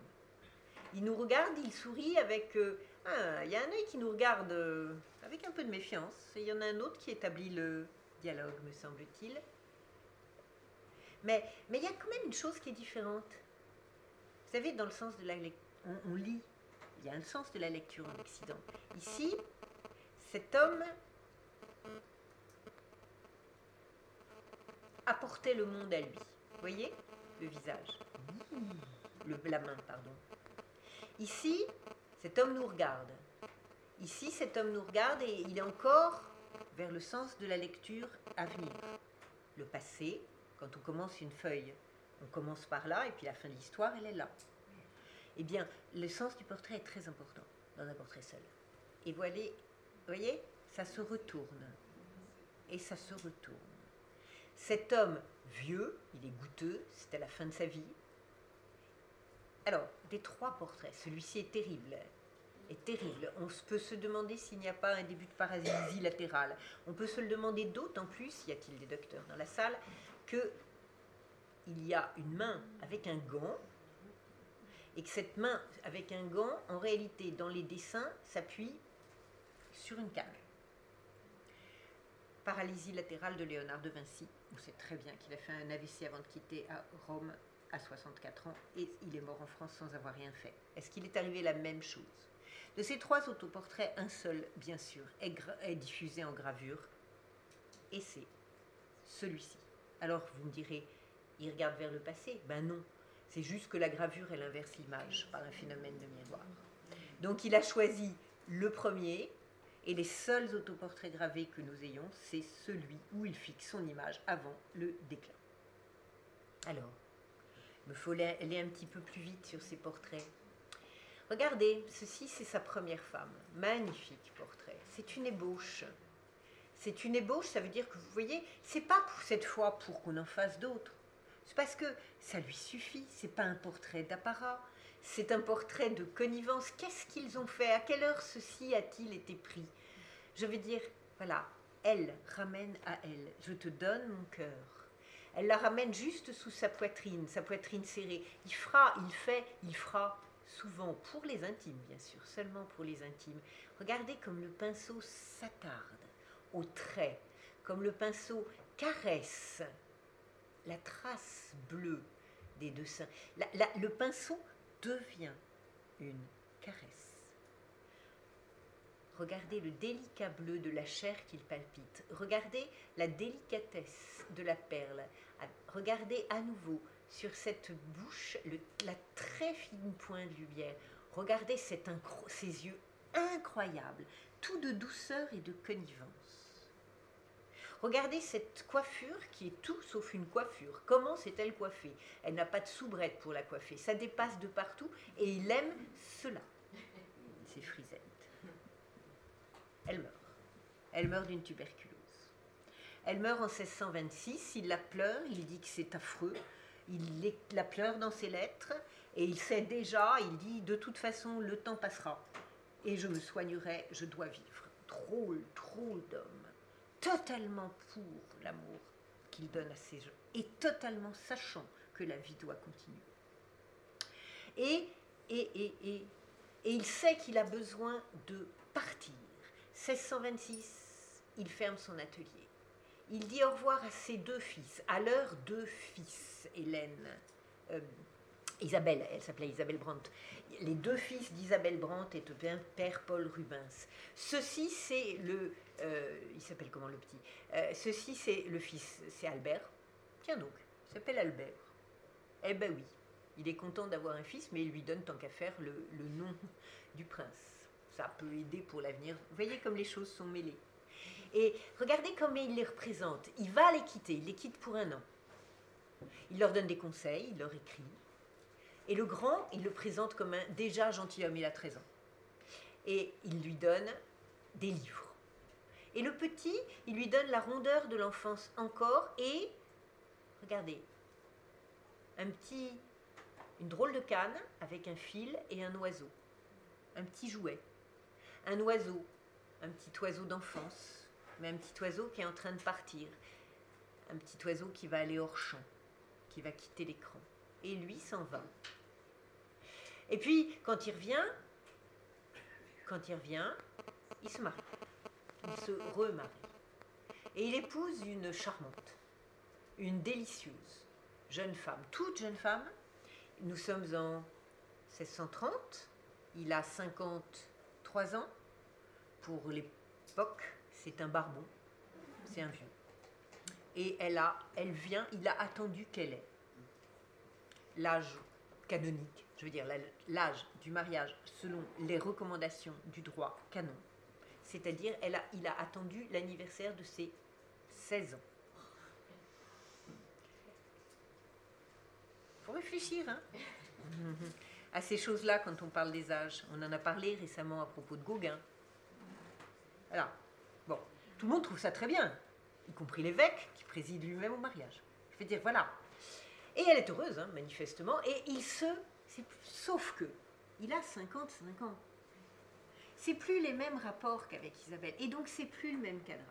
Il nous regarde, il sourit avec euh, ah, il y a un œil qui nous regarde euh, avec un peu de méfiance et il y en a un autre qui établit le dialogue, me semble-t-il. Mais mais il y a quand même une chose qui est différente. Vous savez, dans le sens de la lecture, on, lit. Il y a un sens de la lecture en Occident. Ici, cet homme apportait le monde à lui. Vous voyez le visage le, La main, pardon. Ici, cet homme nous regarde. Ici, cet homme nous regarde et il est encore vers le sens de la lecture à venir. Le passé, quand on commence une feuille, on commence par là et puis la fin de l'histoire, elle est là. Eh bien, le sens du portrait est très important dans un portrait seul. Et voilà, vous voyez, ça se retourne. Et ça se retourne. Cet homme vieux, il est goûteux, c'était la fin de sa vie. Alors, des trois portraits, celui-ci est terrible. Est terrible. On peut se demander s'il n'y a pas un début de paralysie latérale. On peut se le demander d'autant plus, y a-t-il des docteurs dans la salle, que il y a une main avec un gant et que cette main avec un gant, en réalité, dans les dessins, s'appuie sur une canne. Paralysie latérale de Léonard de Vinci. On sait très bien qu'il a fait un AVC avant de quitter à Rome à 64 ans et il est mort en France sans avoir rien fait. Est-ce qu'il est arrivé la même chose? De ces trois autoportraits, un seul, bien sûr, est, est diffusé en gravure et c'est celui-ci. Alors vous me direz, il regarde vers le passé? Ben non, c'est juste que la gravure, elle inverse l'image par un phénomène de miroir. Donc il a choisi le premier, et les seuls autoportraits gravés que nous ayons, c'est celui où il fixe son image avant le déclin. Alors, il me faut aller un petit peu plus vite sur ces portraits. Regardez, ceci c'est sa première femme. Magnifique portrait. C'est une ébauche. C'est une ébauche, ça veut dire que vous voyez, c'est pas pour cette fois pour qu'on en fasse d'autres. C'est parce que ça lui suffit, c'est pas un portrait d'apparat, c'est un portrait de connivence. Qu'est-ce qu'ils ont fait? À quelle heure ceci a-t-il été pris? Je veux dire, voilà, elle ramène à elle. Je te donne mon cœur. Elle la ramène juste sous sa poitrine, sa poitrine serrée. Il fera, il fait, il fera souvent pour les intimes, bien sûr, seulement pour les intimes. Regardez comme le pinceau s'attarde au trait, comme le pinceau caresse la trace bleue des deux seins. le pinceau devient une caresse. Regardez le délicat bleu de la chair qu'il palpite. Regardez la délicatesse de la perle. Regardez à nouveau sur cette bouche la très fine pointe de lumière. Regardez ces yeux incroyables, tout de douceur et de connivence. Regardez cette coiffure qui est tout sauf une coiffure. Comment s'est-elle coiffée? Elle n'a pas de soubrette pour la coiffer. Ça dépasse de partout et il aime cela. C'est Frisette. Elle meurt. Elle meurt d'une tuberculose. Elle meurt en 1626. Il la pleure. Il dit que c'est affreux. Il la pleure dans ses lettres et il sait déjà, il dit de toute façon le temps passera et je me soignerai, je dois vivre. Trop, trop d'hommes totalement pour l'amour qu'il donne à ses gens et totalement sachant que la vie doit continuer. Et, et, et, et, et il sait qu'il a besoin de partir. 1626, il ferme son atelier. Il dit au revoir à ses deux fils, à leurs deux fils, Hélène, euh, Isabelle, elle s'appelait Isabelle Brandt. Les deux fils d'Isabelle Brandt et de père Paul Rubens. Ceci, c'est le. Euh, il s'appelle comment le petit? Euh, Ceci, c'est le fils, c'est Albert. Tiens donc, il s'appelle Albert. Eh ben oui, il est content d'avoir un fils, mais il lui donne tant qu'à faire le, le nom du prince. Ça peut aider pour l'avenir. Vous voyez comme les choses sont mêlées. Et regardez comment il les représente. Il va les quitter, il les quitte pour un an. Il leur donne des conseils, il leur écrit. Et le grand, il le présente comme un déjà gentilhomme, il a 13 ans. Et il lui donne des livres. Et le petit, il lui donne la rondeur de l'enfance encore et, regardez, un petit, une drôle de canne avec un fil et un oiseau. Un petit jouet. Un oiseau, un petit oiseau d'enfance, mais un petit oiseau qui est en train de partir. Un petit oiseau qui va aller hors champ, qui va quitter l'écran. Et lui s'en va. Et puis, quand il revient, quand il revient, il se marie. Il se remarie. Et il épouse une charmante, une délicieuse jeune femme, toute jeune femme. Nous sommes en 1630. Il a 53 ans. Pour l'époque, c'est un barbon. C'est un vieux. Et elle a, elle vient, il a attendu qu'elle ait l'âge canonique, je veux dire l'âge du mariage selon les recommandations du droit canon. C'est-à-dire, il a attendu l'anniversaire de ses 16 ans. Il faut réfléchir hein à ces choses-là quand on parle des âges. On en a parlé récemment à propos de Gauguin. Alors, bon, tout le monde trouve ça très bien, y compris l'évêque qui préside lui-même au mariage. Je veux dire, voilà, et elle est heureuse, hein, manifestement, et il se... Sauf que, il a 55 ans. C'est plus les mêmes rapports qu'avec Isabelle, et donc c'est plus le même cadrage.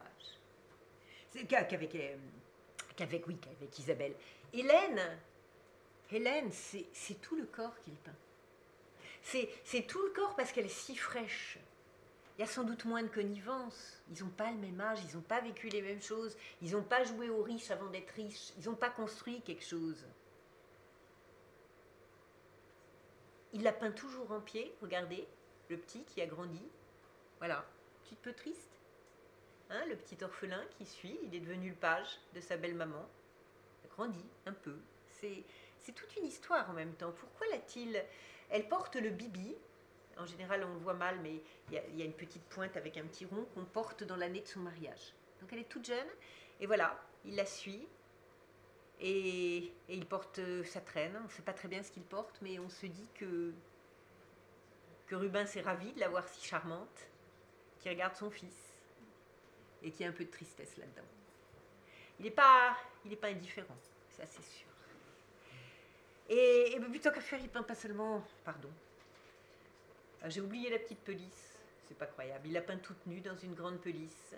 Qu'avec, euh, qu'avec, oui, qu'avec Isabelle. Hélène, Hélène, c'est tout le corps qu'il peint. c'est tout le corps parce qu'elle est si fraîche. Il y a sans doute moins de connivence. Ils n'ont pas le même âge, ils n'ont pas vécu les mêmes choses, ils n'ont pas joué aux riches avant d'être riches, ils n'ont pas construit quelque chose. Il la peint toujours en pied, regardez, le petit qui a grandi. Voilà, petit peu triste. Hein, le petit orphelin qui suit, il est devenu le page de sa belle maman. Il a grandi un peu. C'est, c'est toute une histoire en même temps. Pourquoi l'a-t-il Elle porte le bibi? En général, on le voit mal, mais il y, a, une petite pointe avec un petit rond qu'on porte dans l'année de son mariage. Donc elle est toute jeune. Et voilà, il la suit. Et, et il porte sa traîne. On ne sait pas très bien ce qu'il porte, mais on se dit que, que Rubens est ravi de la voir si charmante, qui regarde son fils et qui a un peu de tristesse là-dedans. Il n'est pas, pas indifférent, ça c'est sûr. Et, plutôt qu'à faire, il peint pas seulement. Pardon. Ah, j'ai oublié la petite pelisse. C'est pas croyable. Il a peint toute nue dans une grande pelisse.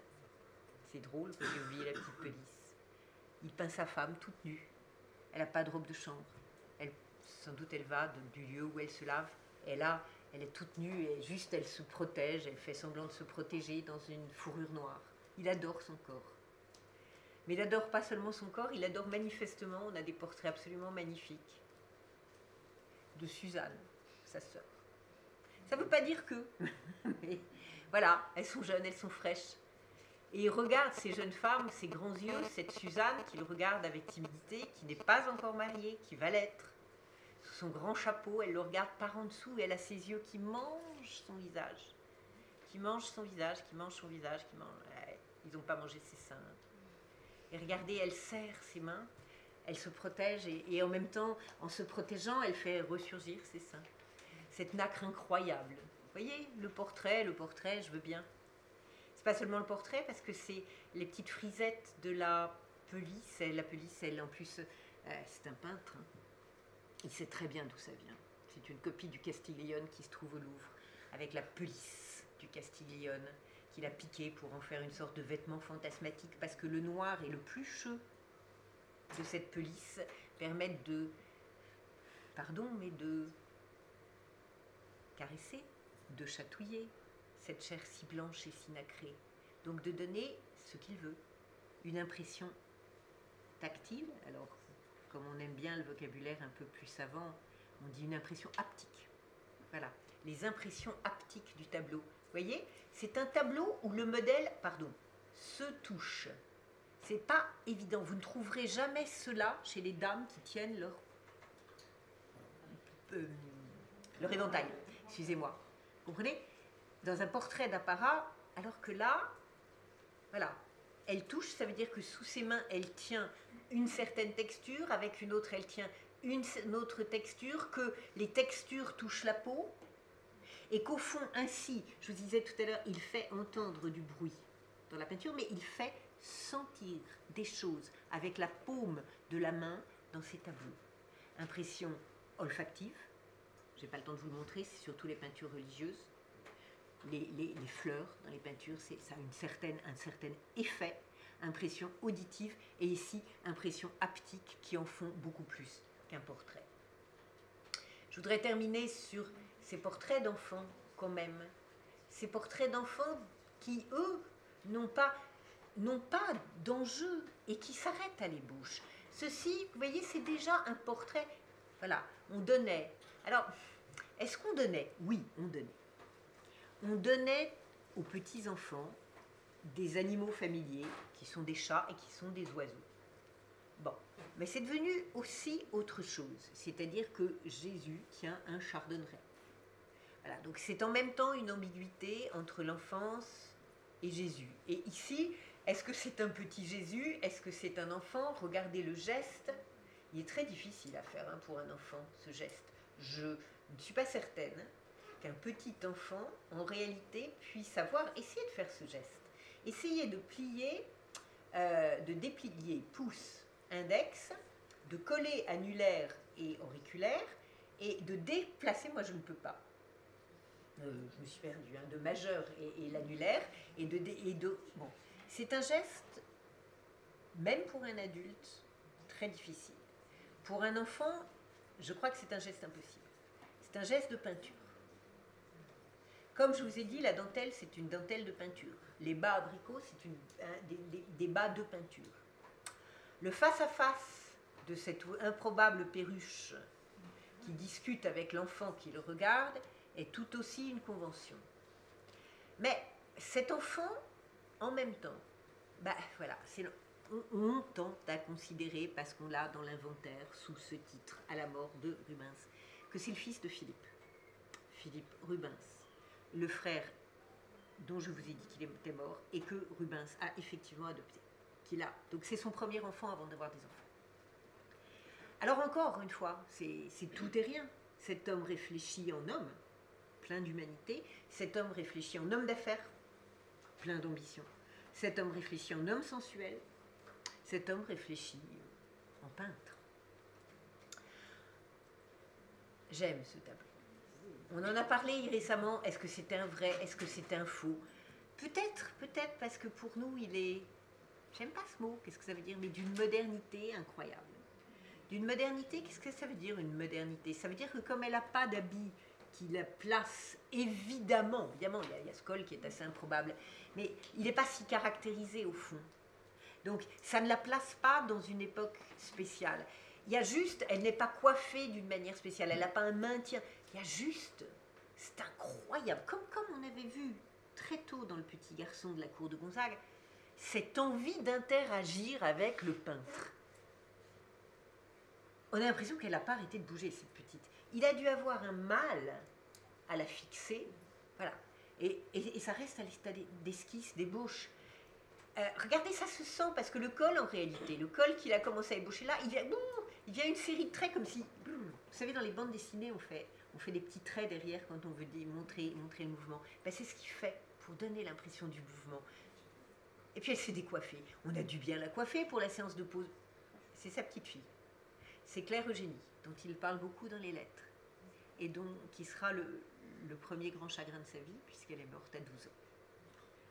C'est drôle que j'ai oublié la petite pelisse. Il peint sa femme toute nue. Elle n'a pas de robe de chambre. Elle, sans doute, elle va du lieu où elle se lave. Elle a, elle est toute nue et juste elle se protège. Elle fait semblant de se protéger dans une fourrure noire. Il adore son corps. Mais il n'adore pas seulement son corps, il adore manifestement. On a des portraits absolument magnifiques de Suzanne, sa sœur. Ça ne veut pas dire que. Mais voilà, elles sont jeunes, elles sont fraîches. Et il regarde ces jeunes femmes, ces grands yeux, cette Suzanne qu'il regarde avec timidité, qui n'est pas encore mariée, qui va l'être. Sous son grand chapeau, elle le regarde par en dessous et elle a ses yeux qui mangent son visage. Qui mangent son visage, qui mangent son visage, qui mangent. Ils n'ont pas mangé ses seins. Et regardez, elle serre ses mains elle se protège et, en même temps, en se protégeant, elle fait ressurgir ses seins. Cette nacre incroyable. Vous voyez, le portrait, le portrait, je veux bien. Pas seulement le portrait, parce que c'est les petites frisettes de la pelisse. La pelisse, elle, en plus, euh, c'est un peintre. Hein. Il sait très bien d'où ça vient. C'est une copie du Castiglione qui se trouve au Louvre, avec la pelisse du Castiglione qu'il a piqué pour en faire une sorte de vêtement fantasmatique, parce que le noir est le plus cheux de cette pelisse permettent de, pardon, mais de caresser, de chatouiller cette chair si blanche et si nacrée. Donc de donner ce qu'il veut, une impression tactile. Alors, comme on aime bien le vocabulaire un peu plus savant, on dit une impression haptique. Voilà, les impressions haptiques du tableau. Vous voyez, c'est un tableau où le modèle, pardon, se touche. C'est pas évident. Vous ne trouverez jamais cela chez les dames qui tiennent leur, euh, leur éventail. Excusez-moi. Comprenez? Dans un portrait d'apparat, alors que là, voilà, elle touche, ça veut dire que sous ses mains, elle tient une certaine texture, avec une autre, elle tient une, autre texture, que les textures touchent la peau, et qu'au fond, ainsi, je vous disais tout à l'heure, il fait entendre du bruit dans la peinture, mais il fait sentir des choses avec la paume de la main dans ces tableaux. Impression olfactive, je n'ai pas le temps de vous le montrer, c'est surtout les peintures religieuses. Les, fleurs dans les peintures, ça a une un certain effet. Impression auditive et ici, impression haptique qui en font beaucoup plus qu'un portrait. Je voudrais terminer sur ces portraits d'enfants quand même. Ces portraits d'enfants qui, eux, n'ont pas pas d'enjeu et qui s'arrêtent à l'ébauche. Ceci, vous voyez, c'est déjà un portrait. Voilà, on donnait. Alors, est-ce qu'on donnait? Oui, on donnait. On donnait aux petits-enfants des animaux familiers qui sont des chats et qui sont des oiseaux. Bon, mais c'est devenu aussi autre chose, c'est-à-dire que Jésus tient un chardonneret. Voilà, donc c'est en même temps une ambiguïté entre l'enfance et Jésus. Et ici, est-ce que c'est un petit Jésus? Est-ce que c'est un enfant? Regardez le geste. Il est très difficile à faire hein, pour un enfant, ce geste. Je ne suis pas certaine qu'un petit enfant, en réalité, puisse avoir essayé de faire ce geste. Essayez de plier, euh, de déplier pouce, index, de coller annulaire et auriculaire, et de déplacer, moi je ne peux pas. Euh, je me suis perdue, hein, de majeur et, l'annulaire, et de, et de bon, c'est un geste, même pour un adulte, très difficile. Pour un enfant, je crois que c'est un geste impossible. C'est un geste de peinture. Comme je vous ai dit, la dentelle, c'est une dentelle de peinture. Les bas abricots, c'est des, bas de peinture. Le face-à-face de cette improbable perruche qui discute avec l'enfant qui le regarde est tout aussi une convention. Mais cet enfant, en même temps, bah voilà, on, tente à considérer, parce qu'on l'a dans l'inventaire sous ce titre, à la mort de Rubens, que c'est le fils de Philippe. Philippe Rubens, le frère dont je vous ai dit qu'il était mort et que Rubens a effectivement adopté. Qu'il a. Donc c'est son premier enfant avant d'avoir des enfants. Alors encore une fois, c'est tout et rien. Cet homme réfléchit en homme, plein d'humanité. Cet homme réfléchit en homme d'affaires, plein d'ambition. Cet homme réfléchit en homme sensuel. Cet homme réfléchit en peintre. J'aime ce tableau. On en a parlé récemment. Est-ce que c'est un vrai? Est-ce que c'est un faux? Peut-être, peut-être, parce que pour nous, il est. J'aime pas ce mot, qu'est-ce que ça veut dire? Mais d'une modernité incroyable. D'une modernité, qu'est-ce que ça veut dire une modernité? Ça veut dire que comme elle n'a pas d'habit qui la place, évidemment, évidemment, il y, a, il y a ce col qui est assez improbable, mais il n'est pas si caractérisé au fond. Donc ça ne la place pas dans une époque spéciale. Il y a juste, elle n'est pas coiffée d'une manière spéciale, elle n'a pas un maintien. Il y a juste, c'est incroyable, comme, comme on avait vu très tôt dans le petit garçon de la cour de Gonzague, cette envie d'interagir avec le peintre. On a l'impression qu'elle n'a pas arrêté de bouger, cette petite. Il a dû avoir un mal à la fixer. Voilà. Et, et, ça reste à l'état d'esquisse, d'ébauche. Euh, regardez, ça se sent, parce que le col, en réalité, le col qu'il a commencé à ébaucher là, il vient, il vient une série de traits comme si. Vous savez, dans les bandes dessinées, on fait, on fait des petits traits derrière quand on veut montrer, montrer le mouvement. Ben, c'est ce qu'il fait pour donner l'impression du mouvement. Et puis elle s'est décoiffée. On a dû bien la coiffer pour la séance de pause. C'est sa petite fille. C'est Claire Eugénie, dont il parle beaucoup dans les lettres, et dont, qui sera le, le premier grand chagrin de sa vie, puisqu'elle est morte à 12 ans.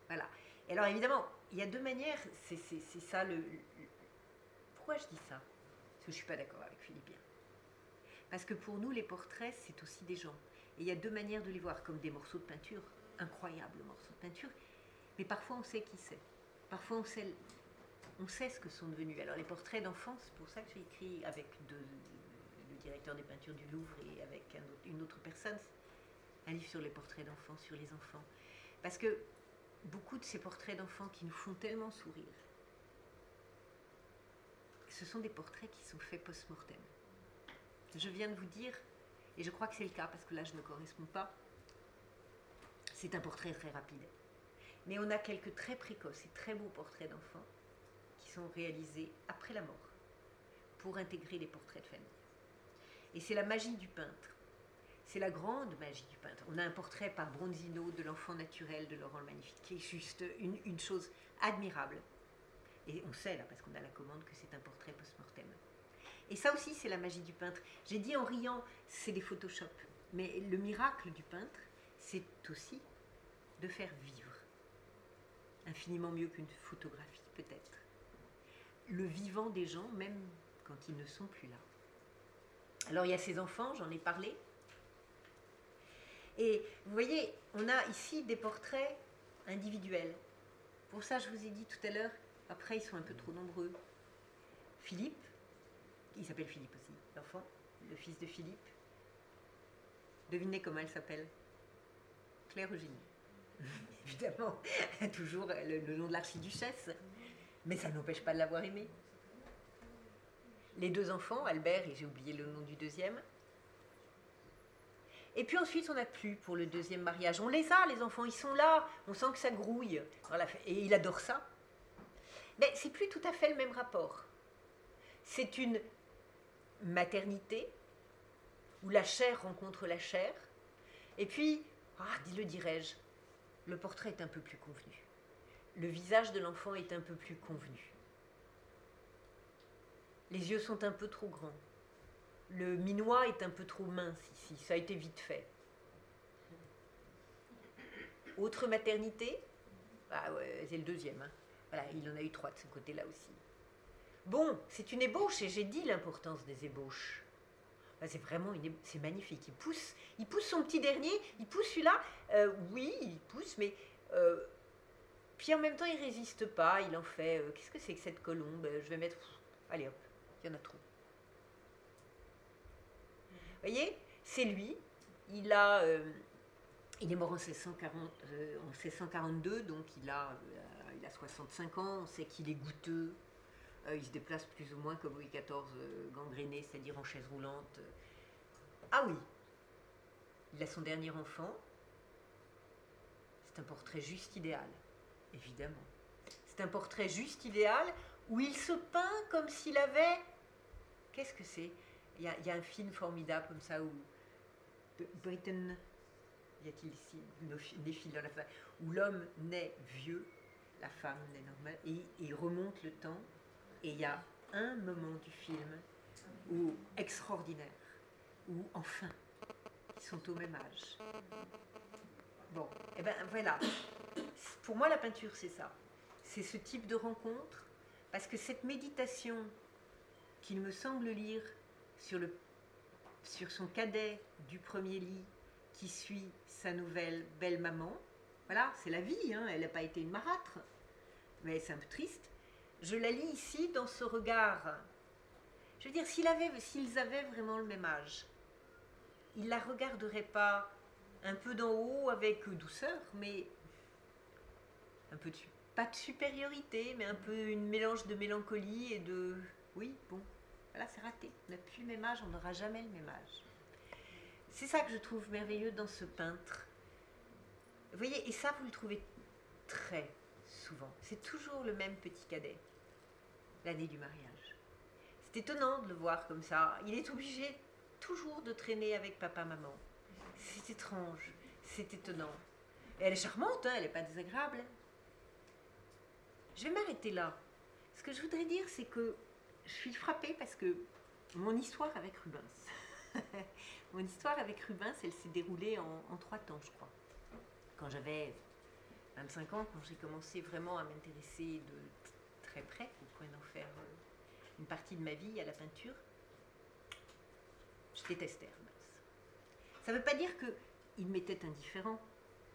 Voilà. Et alors évidemment, il y a deux manières, c'est ça le, Pourquoi je dis ça? Que je ne suis pas d'accord avec Philippien. Parce que pour nous, les portraits, c'est aussi des gens. Et il y a deux manières de les voir, comme des morceaux de peinture, incroyables morceaux de peinture, mais parfois on sait qui c'est. Parfois on sait, on sait ce que sont devenus. Alors les portraits d'enfants, c'est pour ça que j'ai écrit avec le directeur des peintures du Louvre et avec une autre personne, un livre sur les portraits d'enfants, sur les enfants. Parce que beaucoup de ces portraits d'enfants qui nous font tellement sourire, ce sont des portraits qui sont faits post-mortem. Je viens de vous dire, et je crois que c'est le cas parce que là je ne correspond pas, c'est un portrait très rapide. Mais on a quelques très précoces et très beaux portraits d'enfants qui sont réalisés après la mort pour intégrer les portraits de famille. Et c'est la magie du peintre. C'est la grande magie du peintre. On a un portrait par Bronzino de l'enfant naturel de Laurent le Magnifique, qui est juste une, chose admirable. Et on sait, là, parce qu'on a la commande, que c'est un portrait post-mortem. Et ça aussi, c'est la magie du peintre. J'ai dit en riant, c'est des Photoshop. Mais le miracle du peintre, c'est aussi de faire vivre. Infiniment mieux qu'une photographie, peut-être. Le vivant des gens, même quand ils ne sont plus là. Alors il y a ces enfants, j'en ai parlé, et vous voyez, on a ici des portraits individuels. Pour ça, je vous ai dit tout à l'heure, après, ils sont un peu trop nombreux. Philippe, il s'appelle Philippe aussi, l'enfant, le fils de Philippe. Devinez comment elle s'appelle Claire Eugénie. Évidemment, toujours le, nom de l'archiduchesse, mais ça n'empêche pas de l'avoir aimée. Les deux enfants, Albert et j'ai oublié le nom du deuxième, et puis ensuite, on n'a plus pour le deuxième mariage. On les a, les enfants, ils sont là. On sent que ça grouille. Et il adore ça. Mais c'est plus tout à fait le même rapport. C'est une maternité où la chair rencontre la chair. Et puis, ah, le dirais-je, le portrait est un peu plus convenu. Le visage de l'enfant est un peu plus convenu. Les yeux sont un peu trop grands le minois est un peu trop mince ici, ça a été vite fait. Autre maternité? Ah ouais, c'est le deuxième. Hein. Il en a eu trois de ce côté-là aussi. Bon, c'est une ébauche et j'ai dit l'importance des ébauches. c'est vraiment c'est magnifique. Il pousse, il pousse son petit dernier, il pousse celui-là. Euh, oui, il pousse, mais euh, puis en même temps, il résiste pas. Il en fait. Euh, qu'est-ce que c'est que cette colombe? Je vais mettre. allez hop, il y en a trop. Vous voyez, c'est lui. Il est mort en 1640, en 1642, donc il a, a 65 ans. On sait qu'il est goûteux. il se déplace plus ou moins comme Louis XIV gangréné, c'est-à-dire en chaise roulante. Ah oui, il a son dernier enfant. C'est un portrait juste idéal, évidemment. C'est un portrait juste idéal où il se peint comme s'il avait. Qu'est-ce que c'est? Il y, a, un film formidable comme ça où. Britain. Y a-t-il ici? Dans la fin Où l'homme naît vieux, la femme naît normale, et il remonte le temps, et il y a un moment du film où extraordinaire, où enfin, ils sont au même âge. Bon, et eh ben voilà. Pour moi, la peinture, c'est ça. C'est ce type de rencontre, parce que cette méditation qu'il me semble lire sur, le, sur son cadet du premier lit qui suit sa nouvelle belle maman, voilà, c'est la vie, hein, elle n'a pas été une marâtre, mais c'est un peu triste. Je la lis ici dans ce regard. Je veux dire, s'ils avaient, vraiment le même âge, ils la regarderaient pas un peu d'en haut avec douceur, mais un peu de, pas de supériorité, mais un peu une mélange de mélancolie et de oui, bon, voilà, c'est raté. On n'a plus le même âge, on n'aura jamais le même âge. C'est ça que je trouve merveilleux dans ce peintre. Vous voyez, et ça, vous le trouvez très souvent. C'est toujours le même petit cadet, l'année du mariage. C'est étonnant de le voir comme ça. Il est obligé toujours de traîner avec papa-maman. C'est étrange, c'est étonnant. Elle est charmante, hein, elle n'est pas désagréable. Je vais m'arrêter là. Ce que je voudrais dire, c'est que je suis frappée parce que mon histoire avec Rubens, mon histoire avec Rubens, elle s'est déroulée en, trois temps, je crois. Quand j'avais 25 ans, quand j'ai commencé vraiment à m'intéresser de très près, au point d'en faire euh, une partie de ma vie à la peinture, je détestais Rubens. Ça ne veut pas dire qu'il m'était indifférent.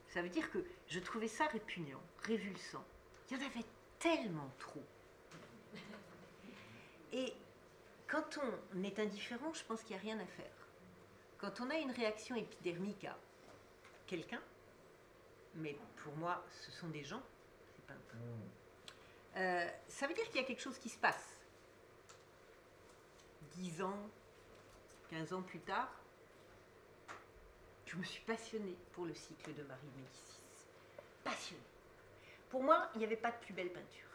Ça veut dire que je trouvais ça répugnant, révulsant. Il y en avait tellement trop. Et quand on est indifférent, je pense qu'il n'y a rien à faire. Quand on a une réaction épidermique à quelqu'un, mais pour moi, ce sont des gens, c'est pas un euh, ça veut dire qu'il y a quelque chose qui se passe. Dix ans, quinze ans plus tard, je me suis passionnée pour le cycle de Marie Médicis. Passionnée. Pour moi, il n'y avait pas de plus belle peinture.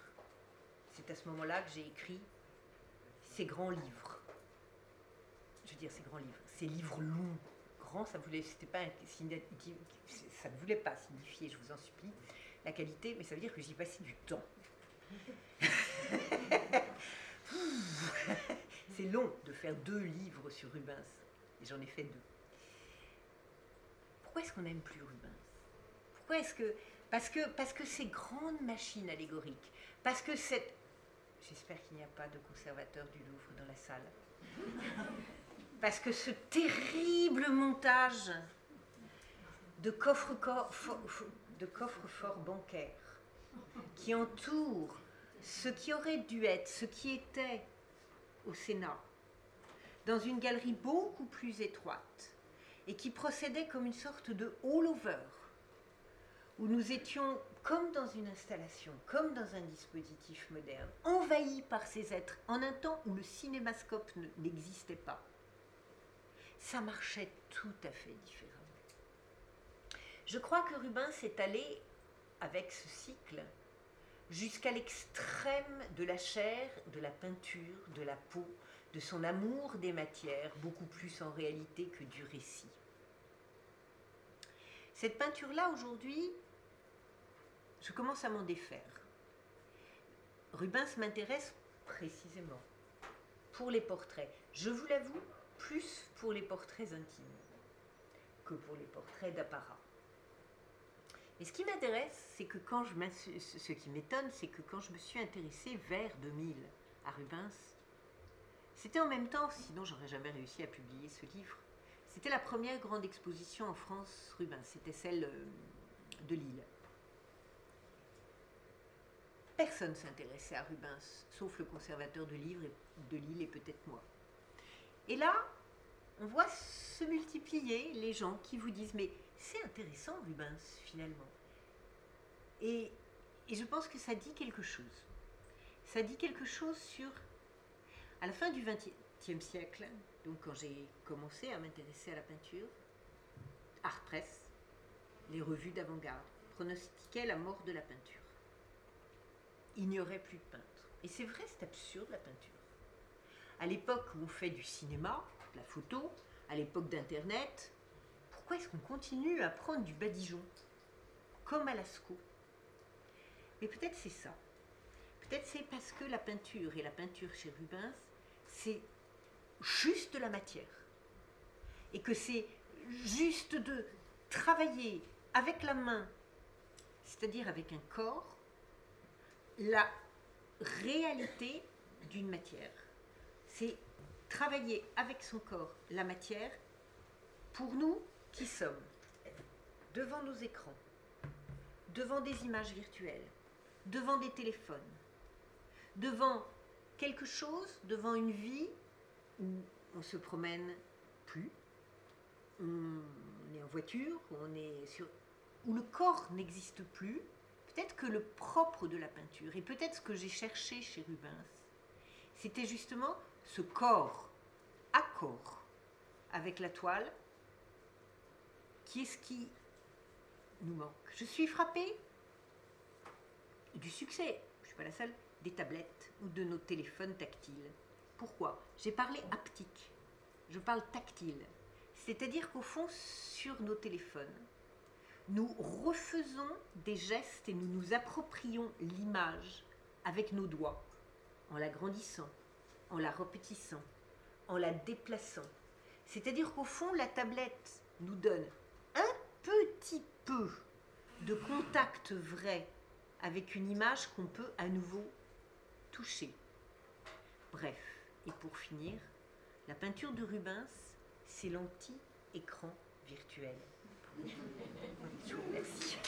C'est à ce moment-là que j'ai écrit ces grands livres. Je veux dire, ces grands livres, ces livres longs. Grands, ça voulait, c'était pas, ça ne voulait pas signifier, je vous en supplie, la qualité, mais ça veut dire que j'y passais du temps. C'est long de faire deux livres sur Rubens, et j'en ai fait deux pourquoi est-ce qu'on n'aime plus Rubens? Pourquoi est-ce que parce que parce que ces grandes machines allégoriques, parce que cette j'espère qu'il n'y a pas de conservateur du Louvre dans la salle. Parce que ce terrible montage de coffres de forts bancaires qui entoure ce qui aurait dû être, ce qui était au Sénat, dans une galerie beaucoup plus étroite, et qui procédait comme une sorte de all-over, où nous étions comme dans une installation, comme dans un dispositif moderne, envahis par ces êtres, en un temps où le cinémascope n'existait pas. Ça marchait tout à fait différemment. Je crois que Rubens est allé, avec ce cycle, jusqu'à l'extrême de la chair, de la peinture, de la peau, de son amour des matières, beaucoup plus en réalité que du récit. Cette peinture-là, aujourd'hui, je commence à m'en défaire. Rubens m'intéresse précisément pour les portraits. Je vous l'avoue, plus pour les portraits intimes que pour les portraits d'apparat. Et ce qui m'intéresse, c'est que quand je ce qui m'étonne, c'est que quand je me suis intéressée vers 2000 à Rubens, C'était en même temps, sinon j'aurais jamais réussi à publier ce livre. C'était la première grande exposition en France Rubens, c'était celle euh, de Lille. Personne s'intéressait à Rubens, sauf le conservateur de livres de Lille et peut-être moi. Et là, on voit se multiplier les gens qui vous disent mais c'est intéressant Rubens finalement. Et, et, je pense que ça dit quelque chose. Ça dit quelque chose sur, à la fin du XXe siècle, donc quand j'ai commencé à m'intéresser à la peinture, Art Press, les revues d'avant-garde, pronostiquaient la mort de la peinture. Il n'y aurait plus de peintre. Et c'est vrai, c'est absurde la peinture. À l'époque où on fait du cinéma, de la photo, à l'époque d'Internet, pourquoi est-ce qu'on continue à prendre du badigeon Comme à Lascaux? Mais peut-être c'est ça. Peut-être c'est parce que la peinture et la peinture chez Rubens, c'est juste la matière. Et que c'est juste de travailler avec la main, c'est-à-dire avec un corps, la réalité d'une matière. C'est travailler avec son corps la matière pour nous qui sommes devant nos écrans, devant des images virtuelles, devant des téléphones, devant quelque chose, devant une vie où on se promène plus, on est en voiture, on est sur, où le corps n'existe plus, peut-être que le propre de la peinture, et peut-être ce que j'ai cherché chez Rubens, c'était justement ce corps, accord avec la toile, qui est ce qui nous manque? Je suis frappée du succès, je ne suis pas la seule, des tablettes ou de nos téléphones tactiles. Pourquoi? J'ai parlé haptique, je parle tactile. C'est-à-dire qu'au fond, sur nos téléphones, nous refaisons des gestes et nous nous approprions l'image avec nos doigts, en la grandissant, en la repétissant, en la déplaçant. C'est-à-dire qu'au fond, la tablette nous donne petit peu de contact vrai avec une image qu'on peut à nouveau toucher. Bref, et pour finir, la peinture de Rubens, c'est l'anti-écran virtuel. Je vous remercie.